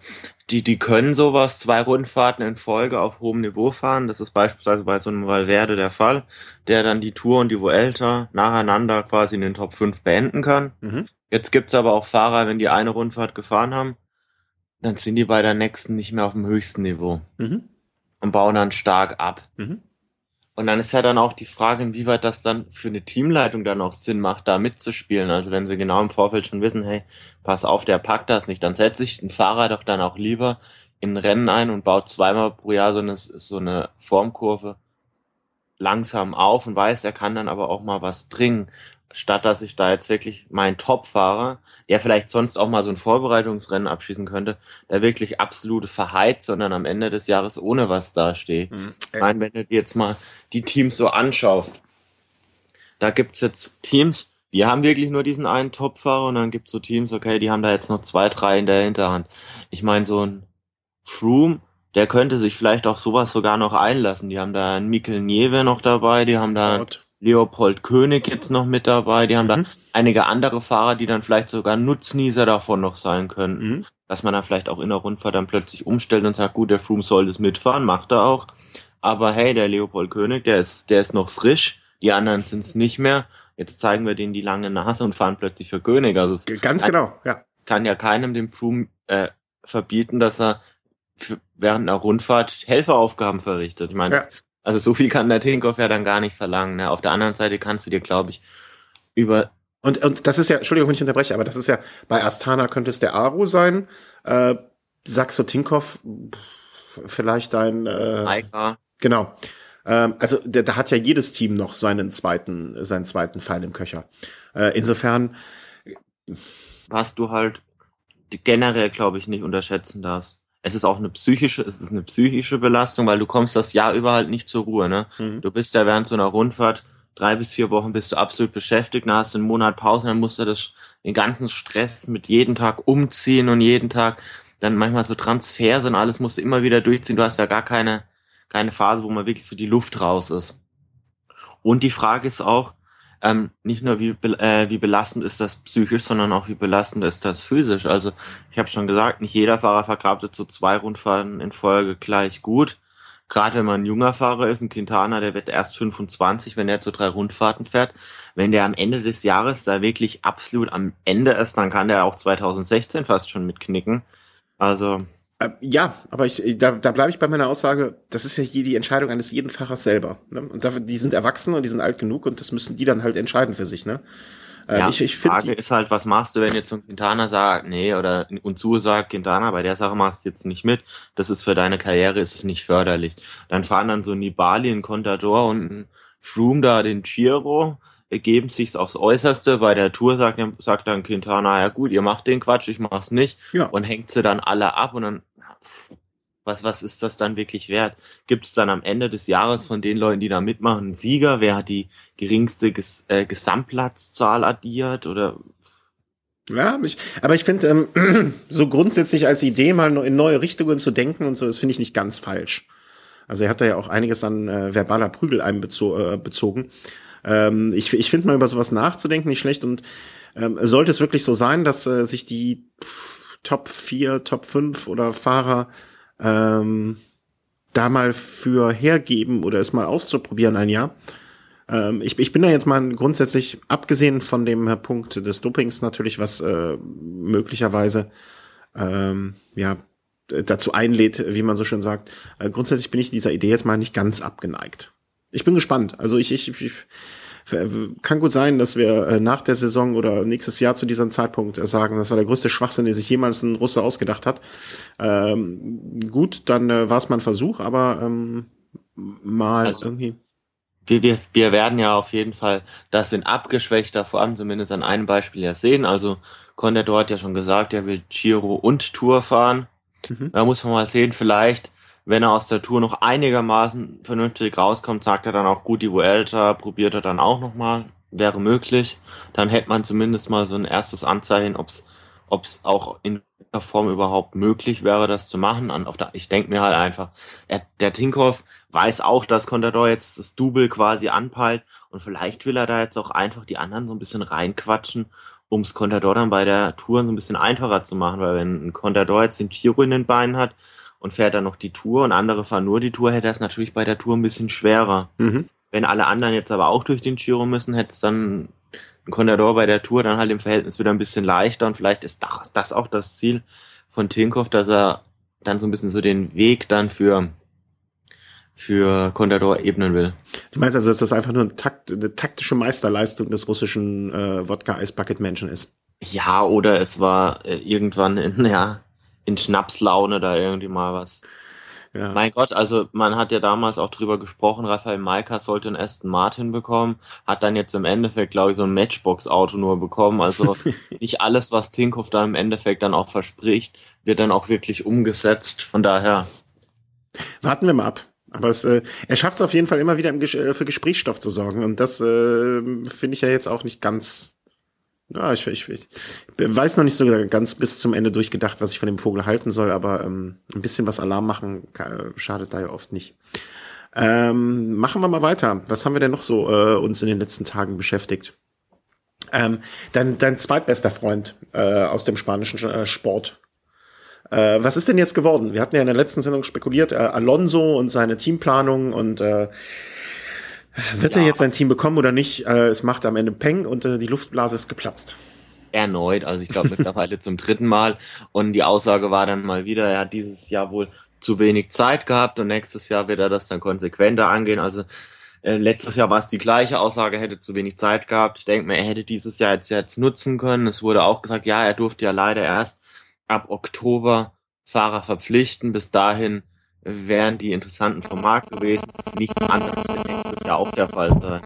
[SPEAKER 2] die die können sowas zwei Rundfahrten in Folge auf hohem Niveau fahren. Das ist beispielsweise bei so einem Valverde der Fall, der dann die Tour und die Vuelta nacheinander quasi in den Top 5 beenden kann. Mhm. Jetzt gibt's aber auch Fahrer, wenn die eine Rundfahrt gefahren haben, dann sind die bei der nächsten nicht mehr auf dem höchsten Niveau mhm. und bauen dann stark ab. Mhm. Und dann ist ja dann auch die Frage, inwieweit das dann für eine Teamleitung dann auch Sinn macht, da mitzuspielen. Also wenn sie genau im Vorfeld schon wissen, hey, pass auf, der packt das nicht, dann setze ich den Fahrer doch dann auch lieber in Rennen ein und baut zweimal pro Jahr so eine, so eine Formkurve langsam auf und weiß, er kann dann aber auch mal was bringen statt dass ich da jetzt wirklich meinen Top-Fahrer, der vielleicht sonst auch mal so ein Vorbereitungsrennen abschließen könnte, da wirklich absolute verheizt, sondern am Ende des Jahres ohne was dasteht. Mhm. Ich meine, wenn du dir jetzt mal die Teams so anschaust, da gibt's jetzt Teams, die haben wirklich nur diesen einen Top-Fahrer und dann gibt's so Teams, okay, die haben da jetzt noch zwei, drei in der Hinterhand. Ich meine, so ein Froome, der könnte sich vielleicht auch sowas sogar noch einlassen. Die haben da einen Mikkel Nieve noch dabei, die haben da Gott. Leopold König jetzt noch mit dabei. Die haben mhm. da einige andere Fahrer, die dann vielleicht sogar Nutznießer davon noch sein könnten. Mhm. Dass man dann vielleicht auch in der Rundfahrt dann plötzlich umstellt und sagt, gut, der Froome soll das mitfahren, macht er auch. Aber hey, der Leopold König, der ist, der ist noch frisch, die anderen sind es nicht mehr. Jetzt zeigen wir denen die lange Nase und fahren plötzlich für König. Also es
[SPEAKER 1] Ganz kann, genau, ja.
[SPEAKER 2] Es kann ja keinem dem Froome äh, verbieten, dass er während einer Rundfahrt Helferaufgaben verrichtet. Ich meine, ja. Also so viel kann der Tinkoff ja dann gar nicht verlangen. Ne? Auf der anderen Seite kannst du dir, glaube ich, über
[SPEAKER 1] und, und das ist ja, Entschuldigung, wenn ich unterbreche, aber das ist ja, bei Astana könnte es der Aro sein. Äh, Saxo Tinkoff, vielleicht ein äh, Maika. Genau. Ähm, also da, da hat ja jedes Team noch seinen zweiten, seinen zweiten Pfeil im Köcher. Äh, insofern.
[SPEAKER 2] Was du halt generell, glaube ich, nicht unterschätzen darfst es ist auch eine psychische, es ist eine psychische Belastung, weil du kommst das Jahr über halt nicht zur Ruhe, ne? Mhm. Du bist ja während so einer Rundfahrt drei bis vier Wochen bist du absolut beschäftigt, dann hast du einen Monat Pause, dann musst du das, den ganzen Stress mit jeden Tag umziehen und jeden Tag dann manchmal so Transfers und alles musst du immer wieder durchziehen. Du hast ja gar keine, keine Phase, wo mal wirklich so die Luft raus ist. Und die Frage ist auch, ähm, nicht nur wie, äh, wie belastend ist das psychisch, sondern auch wie belastend ist das physisch. Also ich habe schon gesagt, nicht jeder Fahrer verkraftet so zwei Rundfahrten in Folge gleich gut. Gerade wenn man ein junger Fahrer ist, ein Quintana, der wird erst 25, wenn er zu drei Rundfahrten fährt. Wenn der am Ende des Jahres da wirklich absolut am Ende ist, dann kann der auch 2016 fast schon mitknicken. Also
[SPEAKER 1] ja, aber ich, da, da bleibe ich bei meiner Aussage, das ist ja hier die Entscheidung eines jeden Fahrers selber. Ne? Und dafür, die sind erwachsen und die sind alt genug und das müssen die dann halt entscheiden für sich. Ne?
[SPEAKER 2] Äh, ja, ich, ich die Frage ist halt, was machst du, wenn jetzt so ein Quintana sagt, nee, oder und zu sagt, Quintana, bei der Sache machst du jetzt nicht mit, das ist für deine Karriere, ist es nicht förderlich. Dann fahren dann so Nibali, ein Contador und ein Froome da den Giro, ergeben sich's aufs Äußerste. Bei der Tour sagt, sagt dann Quintana, ja gut, ihr macht den Quatsch, ich mach's nicht. Ja. Und hängt sie dann alle ab und dann was, was ist das dann wirklich wert? Gibt es dann am Ende des Jahres von den Leuten, die da mitmachen, einen Sieger? Wer hat die geringste Ges äh, Gesamtplatzzahl addiert oder?
[SPEAKER 1] Ja, ich, aber ich finde, ähm, so grundsätzlich als Idee mal in neue Richtungen zu denken und so, das finde ich nicht ganz falsch. Also er hat da ja auch einiges an äh, verbaler Prügel einbezogen. Äh. Ähm, ich ich finde mal über sowas nachzudenken nicht schlecht und ähm, sollte es wirklich so sein, dass äh, sich die Top 4, Top 5 oder Fahrer ähm, da mal für hergeben oder es mal auszuprobieren ein Jahr. Ähm, ich, ich bin da jetzt mal grundsätzlich, abgesehen von dem Punkt des Dopings natürlich, was äh, möglicherweise ähm, ja dazu einlädt, wie man so schön sagt. Äh, grundsätzlich bin ich dieser Idee jetzt mal nicht ganz abgeneigt. Ich bin gespannt. Also ich, ich, ich kann gut sein, dass wir äh, nach der Saison oder nächstes Jahr zu diesem Zeitpunkt äh, sagen, das war der größte Schwachsinn, den sich jemals ein Russe ausgedacht hat. Ähm, gut, dann äh, war es mal ein Versuch, aber ähm, mal also, irgendwie.
[SPEAKER 2] wir, wir, wir werden ja auf jeden Fall das in abgeschwächter Form zumindest an einem Beispiel ja sehen. Also Contador hat ja schon gesagt, er will Giro und Tour fahren. Mhm. Da muss man mal sehen, vielleicht, wenn er aus der Tour noch einigermaßen vernünftig rauskommt, sagt er dann auch gut, die Vuelta probiert er dann auch nochmal, wäre möglich. Dann hätte man zumindest mal so ein erstes Anzeichen, ob es auch in der Form überhaupt möglich wäre, das zu machen. Und auf der, ich denke mir halt einfach, er, der Tinkoff weiß auch, dass Contador jetzt das Double quasi anpeilt und vielleicht will er da jetzt auch einfach die anderen so ein bisschen reinquatschen, um es Contador dann bei der Tour so ein bisschen einfacher zu machen, weil wenn ein Contador jetzt den Giro in den Beinen hat und fährt dann noch die Tour und andere fahren nur die Tour, hätte er es natürlich bei der Tour ein bisschen schwerer. Mhm. Wenn alle anderen jetzt aber auch durch den Giro müssen, hätte es dann ein Contador bei der Tour dann halt im Verhältnis wieder ein bisschen leichter und vielleicht ist das auch das Ziel von Tinkoff, dass er dann so ein bisschen so den Weg dann für für Contador ebnen will.
[SPEAKER 1] Du meinst also, dass das einfach nur eine, Takt, eine taktische Meisterleistung des russischen äh, Wodka Ice Bucket Menschen ist?
[SPEAKER 2] Ja, oder es war äh, irgendwann in, ja, in Schnapslaune da irgendwie mal was ja. Mein Gott, also man hat ja damals auch drüber gesprochen, Raphael Maika sollte einen Aston Martin bekommen, hat dann jetzt im Endeffekt, glaube ich, so ein Matchbox-Auto nur bekommen. Also nicht alles, was Tinkoff da im Endeffekt dann auch verspricht, wird dann auch wirklich umgesetzt. Von daher.
[SPEAKER 1] Warten wir mal ab. Aber es, äh, er schafft es auf jeden Fall immer wieder im Ges äh, für Gesprächsstoff zu sorgen. Und das äh, finde ich ja jetzt auch nicht ganz ja, ich, ich, ich weiß noch nicht so ganz bis zum Ende durchgedacht, was ich von dem Vogel halten soll, aber ähm, ein bisschen was Alarm machen schadet da ja oft nicht. Ähm, machen wir mal weiter. Was haben wir denn noch so äh, uns in den letzten Tagen beschäftigt? Ähm, dein, dein zweitbester Freund äh, aus dem spanischen äh, Sport. Äh, was ist denn jetzt geworden? Wir hatten ja in der letzten Sendung spekuliert, äh, Alonso und seine Teamplanung und äh, wird ja. er jetzt sein Team bekommen oder nicht? Äh, es macht am Ende Peng und äh, die Luftblase ist geplatzt.
[SPEAKER 2] Erneut, also ich glaube mittlerweile zum dritten Mal. Und die Aussage war dann mal wieder, er hat dieses Jahr wohl zu wenig Zeit gehabt und nächstes Jahr wird er das dann konsequenter angehen. Also äh, letztes Jahr war es die gleiche Aussage, er hätte zu wenig Zeit gehabt. Ich denke mir, er hätte dieses Jahr jetzt, jetzt nutzen können. Es wurde auch gesagt, ja, er durfte ja leider erst ab Oktober Fahrer verpflichten. Bis dahin wären die interessanten vom Markt gewesen. Nichts anderes wird nächstes Jahr auch der Fall sein.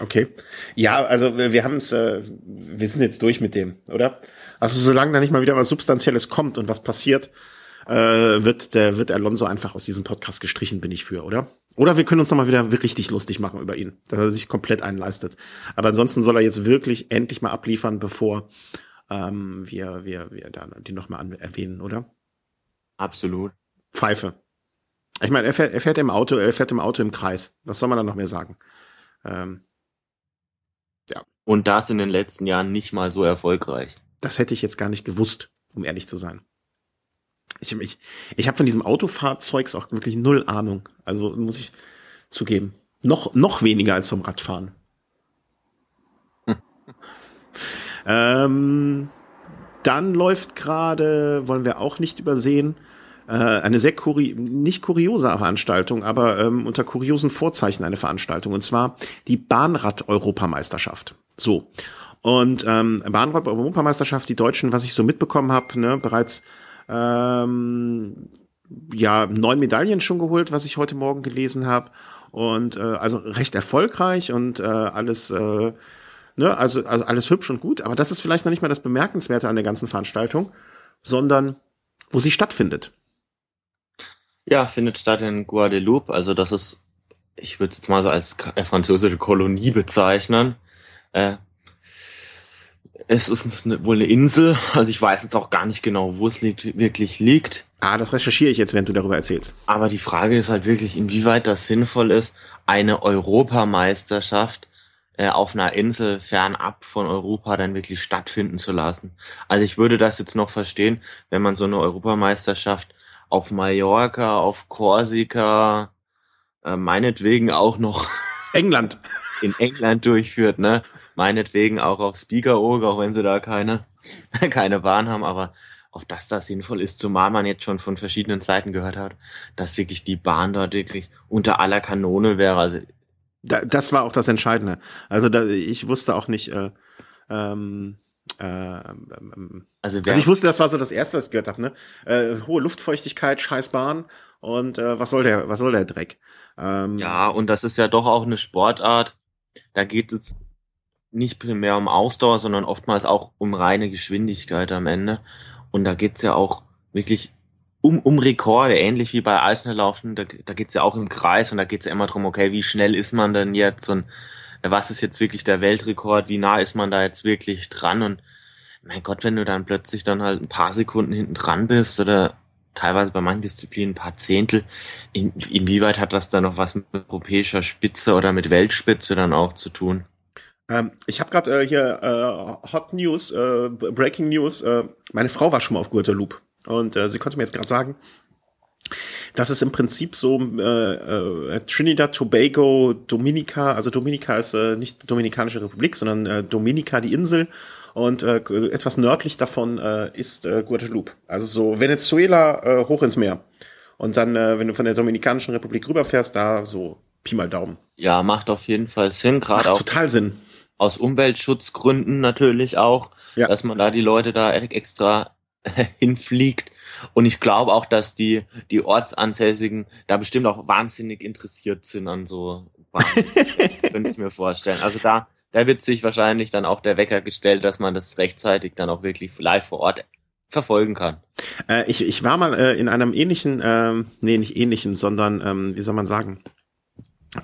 [SPEAKER 1] Okay. Ja, also wir haben es, äh, wir sind jetzt durch mit dem, oder? Also solange da nicht mal wieder was Substanzielles kommt und was passiert, äh, wird der wird Alonso einfach aus diesem Podcast gestrichen, bin ich für, oder? Oder wir können uns nochmal wieder richtig lustig machen über ihn, dass er sich komplett einleistet. Aber ansonsten soll er jetzt wirklich endlich mal abliefern, bevor ähm, wir, wir, wir da die nochmal erwähnen, oder?
[SPEAKER 2] Absolut.
[SPEAKER 1] Pfeife. Ich meine, er fährt, er fährt im Auto, er fährt im Auto im Kreis. Was soll man da noch mehr sagen? Ähm,
[SPEAKER 2] ja. Und das in den letzten Jahren nicht mal so erfolgreich.
[SPEAKER 1] Das hätte ich jetzt gar nicht gewusst, um ehrlich zu sein. Ich, ich, ich habe von diesem Autofahrzeugs auch wirklich null Ahnung. Also muss ich zugeben. Noch, noch weniger als vom Radfahren. Hm. ähm, dann läuft gerade, wollen wir auch nicht übersehen, eine sehr kuri nicht kuriose Veranstaltung, aber ähm, unter kuriosen Vorzeichen eine Veranstaltung, und zwar die Bahnrad-Europameisterschaft. So. Und ähm, Bahnrad-Europameisterschaft, die Deutschen, was ich so mitbekommen habe, ne, bereits ähm, ja neun Medaillen schon geholt, was ich heute Morgen gelesen habe. Und äh, also recht erfolgreich und äh, alles äh, ne, also, also alles hübsch und gut, aber das ist vielleicht noch nicht mal das Bemerkenswerte an der ganzen Veranstaltung, sondern wo sie stattfindet.
[SPEAKER 2] Ja, findet statt in Guadeloupe. Also das ist, ich würde es jetzt mal so als äh, französische Kolonie bezeichnen. Äh, es ist eine, wohl eine Insel. Also ich weiß jetzt auch gar nicht genau, wo es liegt, wirklich liegt.
[SPEAKER 1] Ah, das recherchiere ich jetzt, wenn du darüber erzählst.
[SPEAKER 2] Aber die Frage ist halt wirklich, inwieweit das sinnvoll ist, eine Europameisterschaft äh, auf einer Insel fernab von Europa dann wirklich stattfinden zu lassen. Also ich würde das jetzt noch verstehen, wenn man so eine Europameisterschaft auf Mallorca, auf Korsika, äh, meinetwegen auch noch
[SPEAKER 1] England
[SPEAKER 2] in England durchführt, ne? Meinetwegen auch auf Spiekeroog, auch wenn sie da keine keine Bahn haben, aber ob das da sinnvoll ist, zumal man jetzt schon von verschiedenen Seiten gehört hat, dass wirklich die Bahn dort wirklich unter aller Kanone wäre. Also
[SPEAKER 1] da, das war auch das Entscheidende. Also da, ich wusste auch nicht, äh, ähm, äh, ähm, also, also, ich wusste, das war so das erste, was ich gehört habe, ne? Äh, hohe Luftfeuchtigkeit, scheiß Bahn und äh, was soll der, was soll der Dreck?
[SPEAKER 2] Ähm, ja, und das ist ja doch auch eine Sportart. Da geht es nicht primär um Ausdauer, sondern oftmals auch um reine Geschwindigkeit am Ende. Und da geht's ja auch wirklich um, um Rekorde, ähnlich wie bei Eisnerlaufen. Da, da geht's ja auch im Kreis und da geht's ja immer drum, okay, wie schnell ist man denn jetzt und was ist jetzt wirklich der Weltrekord, wie nah ist man da jetzt wirklich dran und mein Gott, wenn du dann plötzlich dann halt ein paar Sekunden hinten dran bist oder teilweise bei manchen Disziplinen ein paar Zehntel, in, inwieweit hat das dann noch was mit europäischer Spitze oder mit Weltspitze dann auch zu tun?
[SPEAKER 1] Ähm, ich habe gerade äh, hier äh, Hot News, äh, Breaking News. Äh, meine Frau war schon mal auf Guadeloupe und äh, sie konnte mir jetzt gerade sagen, das ist im Prinzip so äh, äh, Trinidad, Tobago, Dominica. Also Dominica ist äh, nicht die Dominikanische Republik, sondern äh, Dominica die Insel. Und äh, etwas nördlich davon äh, ist äh, Guadeloupe. Also so Venezuela äh, hoch ins Meer. Und dann, äh, wenn du von der Dominikanischen Republik rüberfährst, da so Pi mal Daumen.
[SPEAKER 2] Ja, macht auf jeden Fall Sinn, gerade auch.
[SPEAKER 1] Total Sinn.
[SPEAKER 2] Aus Umweltschutzgründen natürlich auch, ja. dass man da die Leute da extra hinfliegt. Und ich glaube auch, dass die, die Ortsansässigen da bestimmt auch wahnsinnig interessiert sind an so könnte ich mir vorstellen. Also da, da wird sich wahrscheinlich dann auch der Wecker gestellt, dass man das rechtzeitig dann auch wirklich live vor Ort verfolgen kann.
[SPEAKER 1] Äh, ich, ich war mal äh, in einem ähnlichen, äh, nee, nicht ähnlichen, sondern, ähm, wie soll man sagen,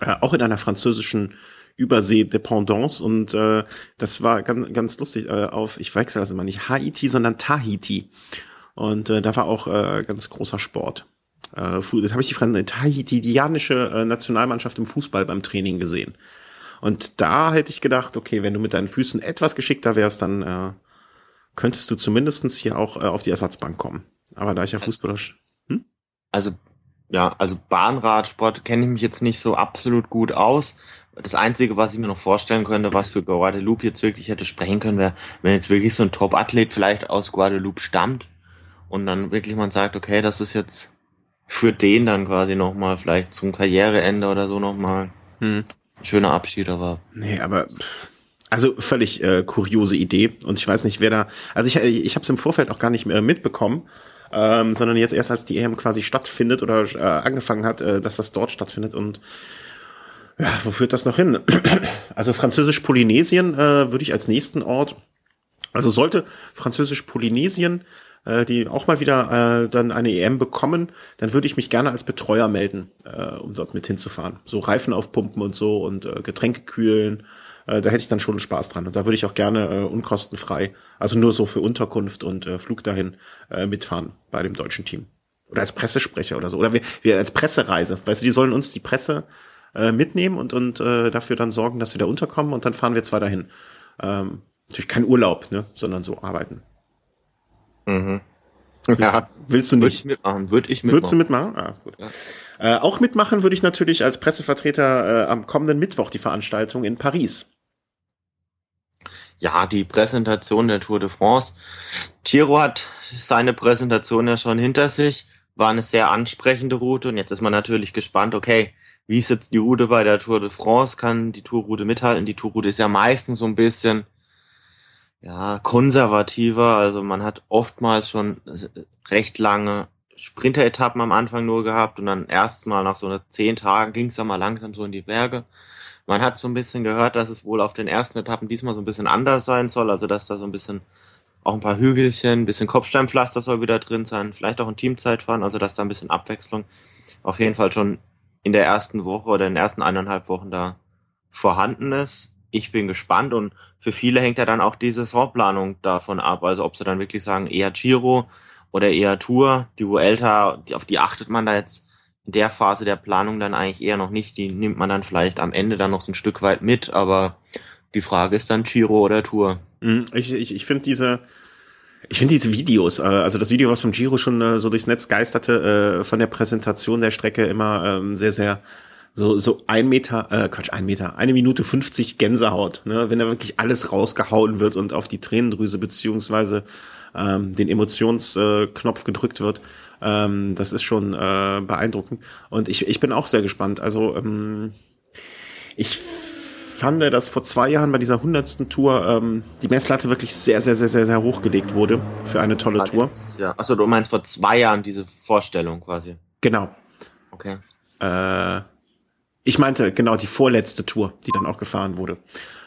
[SPEAKER 1] äh, auch in einer französischen Übersee-Dependance und äh, das war ganz, ganz lustig äh, auf, ich wechsle das immer nicht Haiti, sondern Tahiti. Und äh, da war auch äh, ganz großer Sport. Äh, das habe ich die tahitianische äh, Nationalmannschaft im Fußball beim Training gesehen. Und da hätte ich gedacht, okay, wenn du mit deinen Füßen etwas geschickter wärst, dann äh, könntest du zumindestens hier auch äh, auf die Ersatzbank kommen. Aber da ich ja Fußballer...
[SPEAKER 2] Hm? Also ja, also Bahnradsport kenne ich mich jetzt nicht so absolut gut aus. Das Einzige, was ich mir noch vorstellen könnte, was für Guadeloupe jetzt wirklich hätte sprechen können, wäre, wenn jetzt wirklich so ein Top-Athlet vielleicht aus Guadeloupe stammt und dann wirklich man sagt, okay, das ist jetzt für den dann quasi nochmal vielleicht zum Karriereende oder so nochmal hm. schöner Abschied, aber.
[SPEAKER 1] Nee, aber also völlig äh, kuriose Idee und ich weiß nicht, wer da. Also ich, ich habe es im Vorfeld auch gar nicht mehr mitbekommen, ähm, sondern jetzt erst als die EM quasi stattfindet oder äh, angefangen hat, äh, dass das dort stattfindet und ja, wo führt das noch hin? Also Französisch-Polynesien äh, würde ich als nächsten Ort, also sollte Französisch-Polynesien äh, die auch mal wieder äh, dann eine EM bekommen, dann würde ich mich gerne als Betreuer melden, äh, um dort mit hinzufahren. So Reifen aufpumpen und so und äh, Getränke kühlen. Äh, da hätte ich dann schon Spaß dran. Und da würde ich auch gerne äh, unkostenfrei, also nur so für Unterkunft und äh, Flug dahin äh, mitfahren bei dem deutschen Team. Oder als Pressesprecher oder so. Oder wir, wir als Pressereise. Weißt du, die sollen uns die Presse äh, mitnehmen und, und äh, dafür dann sorgen, dass wir da unterkommen und dann fahren wir zwei dahin. Ähm, natürlich kein Urlaub, ne, sondern so arbeiten.
[SPEAKER 2] Mhm.
[SPEAKER 1] Ja, willst du nicht? Würde
[SPEAKER 2] ich mitmachen, würde ich mitmachen.
[SPEAKER 1] Würdest du mitmachen? Ah, gut. Ja. Äh, auch mitmachen würde ich natürlich als Pressevertreter äh, am kommenden Mittwoch die Veranstaltung in Paris.
[SPEAKER 2] Ja, die Präsentation der Tour de France. Tiro hat seine Präsentation ja schon hinter sich, war eine sehr ansprechende Route und jetzt ist man natürlich gespannt, okay, wie ist jetzt die Route bei der Tour de France? Kann die Tourroute mithalten? Die Tourroute ist ja meistens so ein bisschen ja, konservativer. Also man hat oftmals schon recht lange Sprinter-Etappen am Anfang nur gehabt und dann erstmal nach so zehn Tagen ging es ja mal langsam so in die Berge. Man hat so ein bisschen gehört, dass es wohl auf den ersten Etappen diesmal so ein bisschen anders sein soll, also dass da so ein bisschen auch ein paar Hügelchen, ein bisschen Kopfsteinpflaster soll wieder drin sein, vielleicht auch ein Teamzeitfahren, also dass da ein bisschen Abwechslung auf jeden Fall schon in der ersten Woche oder in den ersten eineinhalb Wochen da vorhanden ist ich bin gespannt und für viele hängt ja dann auch die Saisonplanung davon ab. Also ob sie dann wirklich sagen, eher Giro oder eher Tour. Die Vuelta, auf die achtet man da jetzt in der Phase der Planung dann eigentlich eher noch nicht. Die nimmt man dann vielleicht am Ende dann noch so ein Stück weit mit, aber die Frage ist dann Giro oder Tour.
[SPEAKER 1] Mhm, ich, ich, ich finde diese, ich finde diese Videos, äh, also das Video, was vom Giro schon äh, so durchs Netz geisterte, äh, von der Präsentation der Strecke immer ähm, sehr, sehr so, so ein Meter, äh, Quatsch, ein Meter, eine Minute 50 Gänsehaut, ne, wenn da wirklich alles rausgehauen wird und auf die Tränendrüse beziehungsweise ähm, den Emotionsknopf äh, gedrückt wird. Ähm, das ist schon äh, beeindruckend. Und ich, ich bin auch sehr gespannt. Also ähm, ich fand, dass vor zwei Jahren bei dieser hundertsten Tour ähm, die Messlatte wirklich sehr, sehr, sehr, sehr, sehr hochgelegt wurde für eine tolle Tour.
[SPEAKER 2] Ja. Achso, du meinst vor zwei Jahren diese Vorstellung quasi.
[SPEAKER 1] Genau.
[SPEAKER 2] Okay.
[SPEAKER 1] Äh, ich meinte genau die vorletzte Tour, die dann auch gefahren wurde.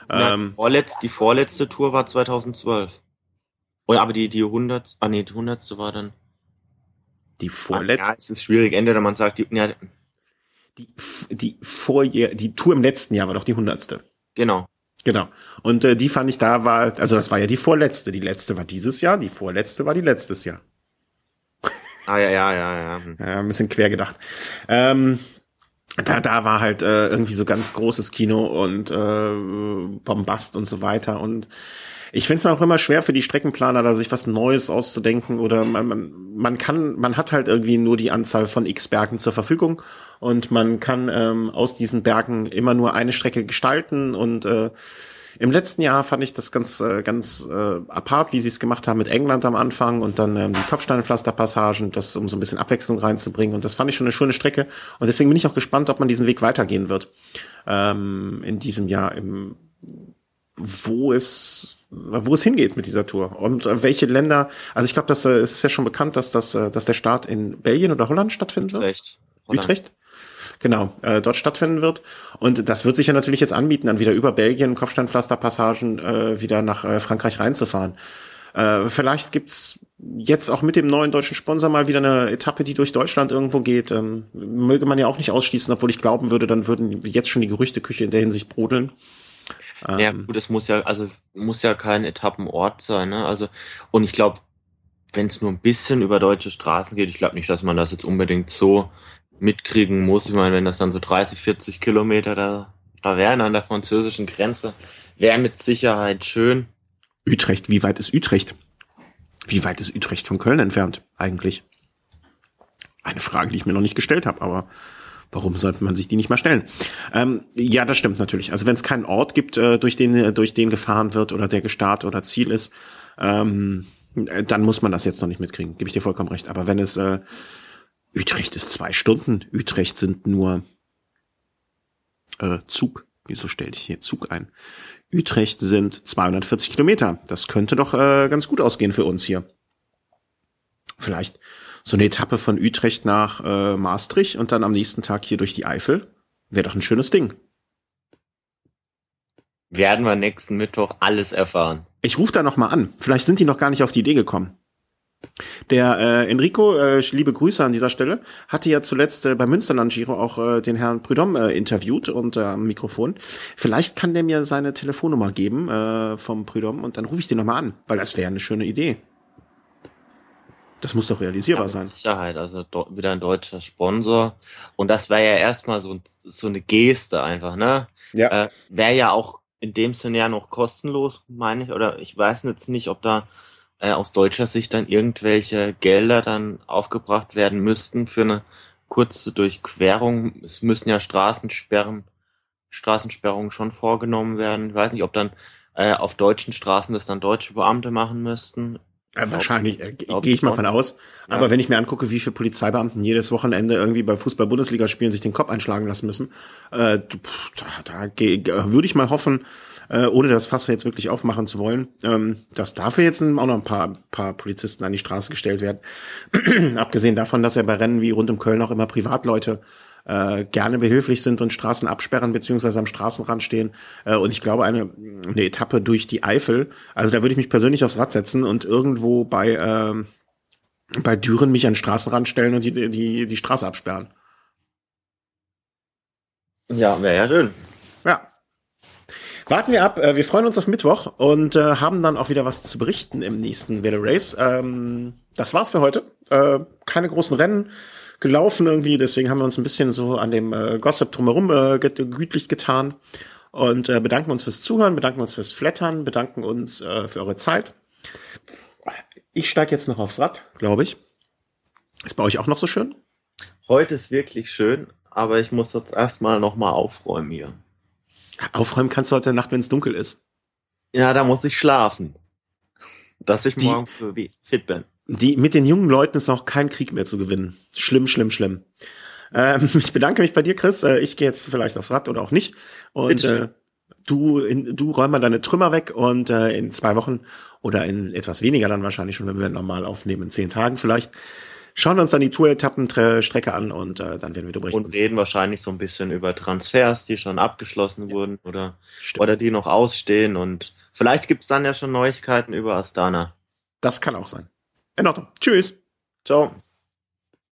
[SPEAKER 2] Ja, ähm, die, vorletzte, die vorletzte Tour war 2012. Oder aber die die 100, ah nee, die 100. war dann
[SPEAKER 1] die vorletzte. Ja,
[SPEAKER 2] es ist schwierig. Entweder man sagt, die, ja,
[SPEAKER 1] die, die Vorjahr, die Tour im letzten Jahr war doch die hundertste.
[SPEAKER 2] Genau.
[SPEAKER 1] Genau. Und äh, die fand ich da war, also das war ja die vorletzte. Die letzte war dieses Jahr, die vorletzte war die letztes Jahr.
[SPEAKER 2] Ah ja, ja, ja, ja.
[SPEAKER 1] Ja, ein bisschen quer gedacht. Ähm, da, da war halt äh, irgendwie so ganz großes Kino und äh, Bombast und so weiter. Und ich finde es auch immer schwer für die Streckenplaner, da sich was Neues auszudenken oder man, man, man kann, man hat halt irgendwie nur die Anzahl von X Bergen zur Verfügung und man kann ähm, aus diesen Bergen immer nur eine Strecke gestalten und äh, im letzten Jahr fand ich das ganz, äh, ganz äh, apart, wie sie es gemacht haben mit England am Anfang und dann ähm, die Kopfsteinpflasterpassagen, das um so ein bisschen Abwechslung reinzubringen. Und das fand ich schon eine schöne Strecke. Und deswegen bin ich auch gespannt, ob man diesen Weg weitergehen wird ähm, in diesem Jahr, im, wo es wo es hingeht mit dieser Tour und äh, welche Länder. Also ich glaube, dass äh, es ist ja schon bekannt, dass das, äh, dass der Start in Belgien oder Holland stattfinden
[SPEAKER 2] Utrecht.
[SPEAKER 1] wird. Holland. Utrecht. Genau, äh, dort stattfinden wird. Und das wird sich ja natürlich jetzt anbieten, dann wieder über Belgien Kopfsteinpflasterpassagen äh, wieder nach äh, Frankreich reinzufahren. Äh, vielleicht gibt's jetzt auch mit dem neuen deutschen Sponsor mal wieder eine Etappe, die durch Deutschland irgendwo geht. Ähm, möge man ja auch nicht ausschließen, obwohl ich glauben würde, dann würden jetzt schon die Gerüchteküche in der Hinsicht brodeln.
[SPEAKER 2] Ja, ähm, gut, es muss ja, also muss ja kein Etappenort sein, ne? Also, und ich glaube, wenn es nur ein bisschen über deutsche Straßen geht, ich glaube nicht, dass man das jetzt unbedingt so mitkriegen muss. Ich meine, wenn das dann so 30, 40 Kilometer da, da wären an der französischen Grenze, wäre mit Sicherheit schön.
[SPEAKER 1] Utrecht, wie weit ist Utrecht? Wie weit ist Utrecht von Köln entfernt eigentlich? Eine Frage, die ich mir noch nicht gestellt habe, aber warum sollte man sich die nicht mal stellen? Ähm, ja, das stimmt natürlich. Also wenn es keinen Ort gibt, äh, durch den äh, durch den gefahren wird oder der gestartet oder Ziel ist, ähm, äh, dann muss man das jetzt noch nicht mitkriegen. Gebe ich dir vollkommen recht. Aber wenn es äh, Utrecht ist zwei Stunden. Utrecht sind nur äh, Zug. Wieso stelle ich hier Zug ein? Utrecht sind 240 Kilometer. Das könnte doch äh, ganz gut ausgehen für uns hier. Vielleicht so eine Etappe von Utrecht nach äh, Maastricht und dann am nächsten Tag hier durch die Eifel. Wäre doch ein schönes Ding.
[SPEAKER 2] Werden wir nächsten Mittwoch alles erfahren.
[SPEAKER 1] Ich rufe da noch mal an. Vielleicht sind die noch gar nicht auf die Idee gekommen. Der äh, Enrico, äh, liebe Grüße an dieser Stelle, hatte ja zuletzt äh, beim Münsterland Giro auch äh, den Herrn Prudhomme äh, interviewt und äh, am Mikrofon. Vielleicht kann der mir seine Telefonnummer geben äh, vom Prudhomme und dann rufe ich den nochmal an, weil das wäre eine schöne Idee. Das muss doch realisierbar ja, sein.
[SPEAKER 2] Sicherheit, also wieder ein deutscher Sponsor. Und das wäre ja erstmal so, so eine Geste einfach, ne? Ja. Äh, wäre ja auch in dem Sinne ja noch kostenlos, meine ich. Oder ich weiß jetzt nicht, ob da aus deutscher Sicht dann irgendwelche Gelder dann aufgebracht werden müssten für eine kurze Durchquerung. Es müssen ja Straßensperren, Straßensperrungen schon vorgenommen werden. Ich weiß nicht, ob dann äh, auf deutschen Straßen das dann deutsche Beamte machen müssten.
[SPEAKER 1] Ja, wahrscheinlich, äh, gehe ich mal von aus. Aber ja. wenn ich mir angucke, wie viele Polizeibeamten jedes Wochenende irgendwie bei Fußball-Bundesliga-Spielen sich den Kopf einschlagen lassen müssen, äh, da, da würde ich mal hoffen, äh, ohne das Fass jetzt wirklich aufmachen zu wollen, ähm, dass dafür jetzt auch noch ein paar, paar Polizisten an die Straße gestellt werden. Abgesehen davon, dass ja bei Rennen wie rund um Köln auch immer Privatleute äh, gerne behilflich sind und Straßen absperren beziehungsweise am Straßenrand stehen. Äh, und ich glaube, eine, eine Etappe durch die Eifel, also da würde ich mich persönlich aufs Rad setzen und irgendwo bei, äh, bei Düren mich an den Straßenrand stellen und die, die, die Straße absperren.
[SPEAKER 2] Ja, wäre ja schön.
[SPEAKER 1] Warten wir ab. Äh, wir freuen uns auf Mittwoch und äh, haben dann auch wieder was zu berichten im nächsten Velo Race. Ähm, das war's für heute. Äh, keine großen Rennen gelaufen irgendwie, deswegen haben wir uns ein bisschen so an dem äh, Gossip drumherum äh, gütlich getan und äh, bedanken uns fürs Zuhören, bedanken uns fürs Flattern, bedanken uns äh, für eure Zeit. Ich steige jetzt noch aufs Rad, glaube ich. Ist bei euch auch noch so schön?
[SPEAKER 2] Heute ist wirklich schön, aber ich muss jetzt erstmal noch mal aufräumen hier.
[SPEAKER 1] Aufräumen kannst du heute Nacht, wenn es dunkel ist.
[SPEAKER 2] Ja, da muss ich schlafen. Dass ich morgen
[SPEAKER 1] die, fit bin. Die, mit den jungen Leuten ist auch kein Krieg mehr zu gewinnen. Schlimm, schlimm, schlimm. Ähm, ich bedanke mich bei dir, Chris. Äh, ich gehe jetzt vielleicht aufs Rad oder auch nicht. Und äh, du, in, du räum mal deine Trümmer weg und äh, in zwei Wochen oder in etwas weniger dann wahrscheinlich schon, wenn wir normal aufnehmen, in zehn Tagen vielleicht, schauen wir uns dann die Tour-Etappen-Strecke an und äh, dann werden wir
[SPEAKER 2] darüber Und reden wahrscheinlich so ein bisschen über Transfers, die schon abgeschlossen ja. wurden oder, oder die noch ausstehen und vielleicht gibt's dann ja schon Neuigkeiten über Astana.
[SPEAKER 1] Das kann auch sein. In Ordnung. Tschüss.
[SPEAKER 2] Ciao.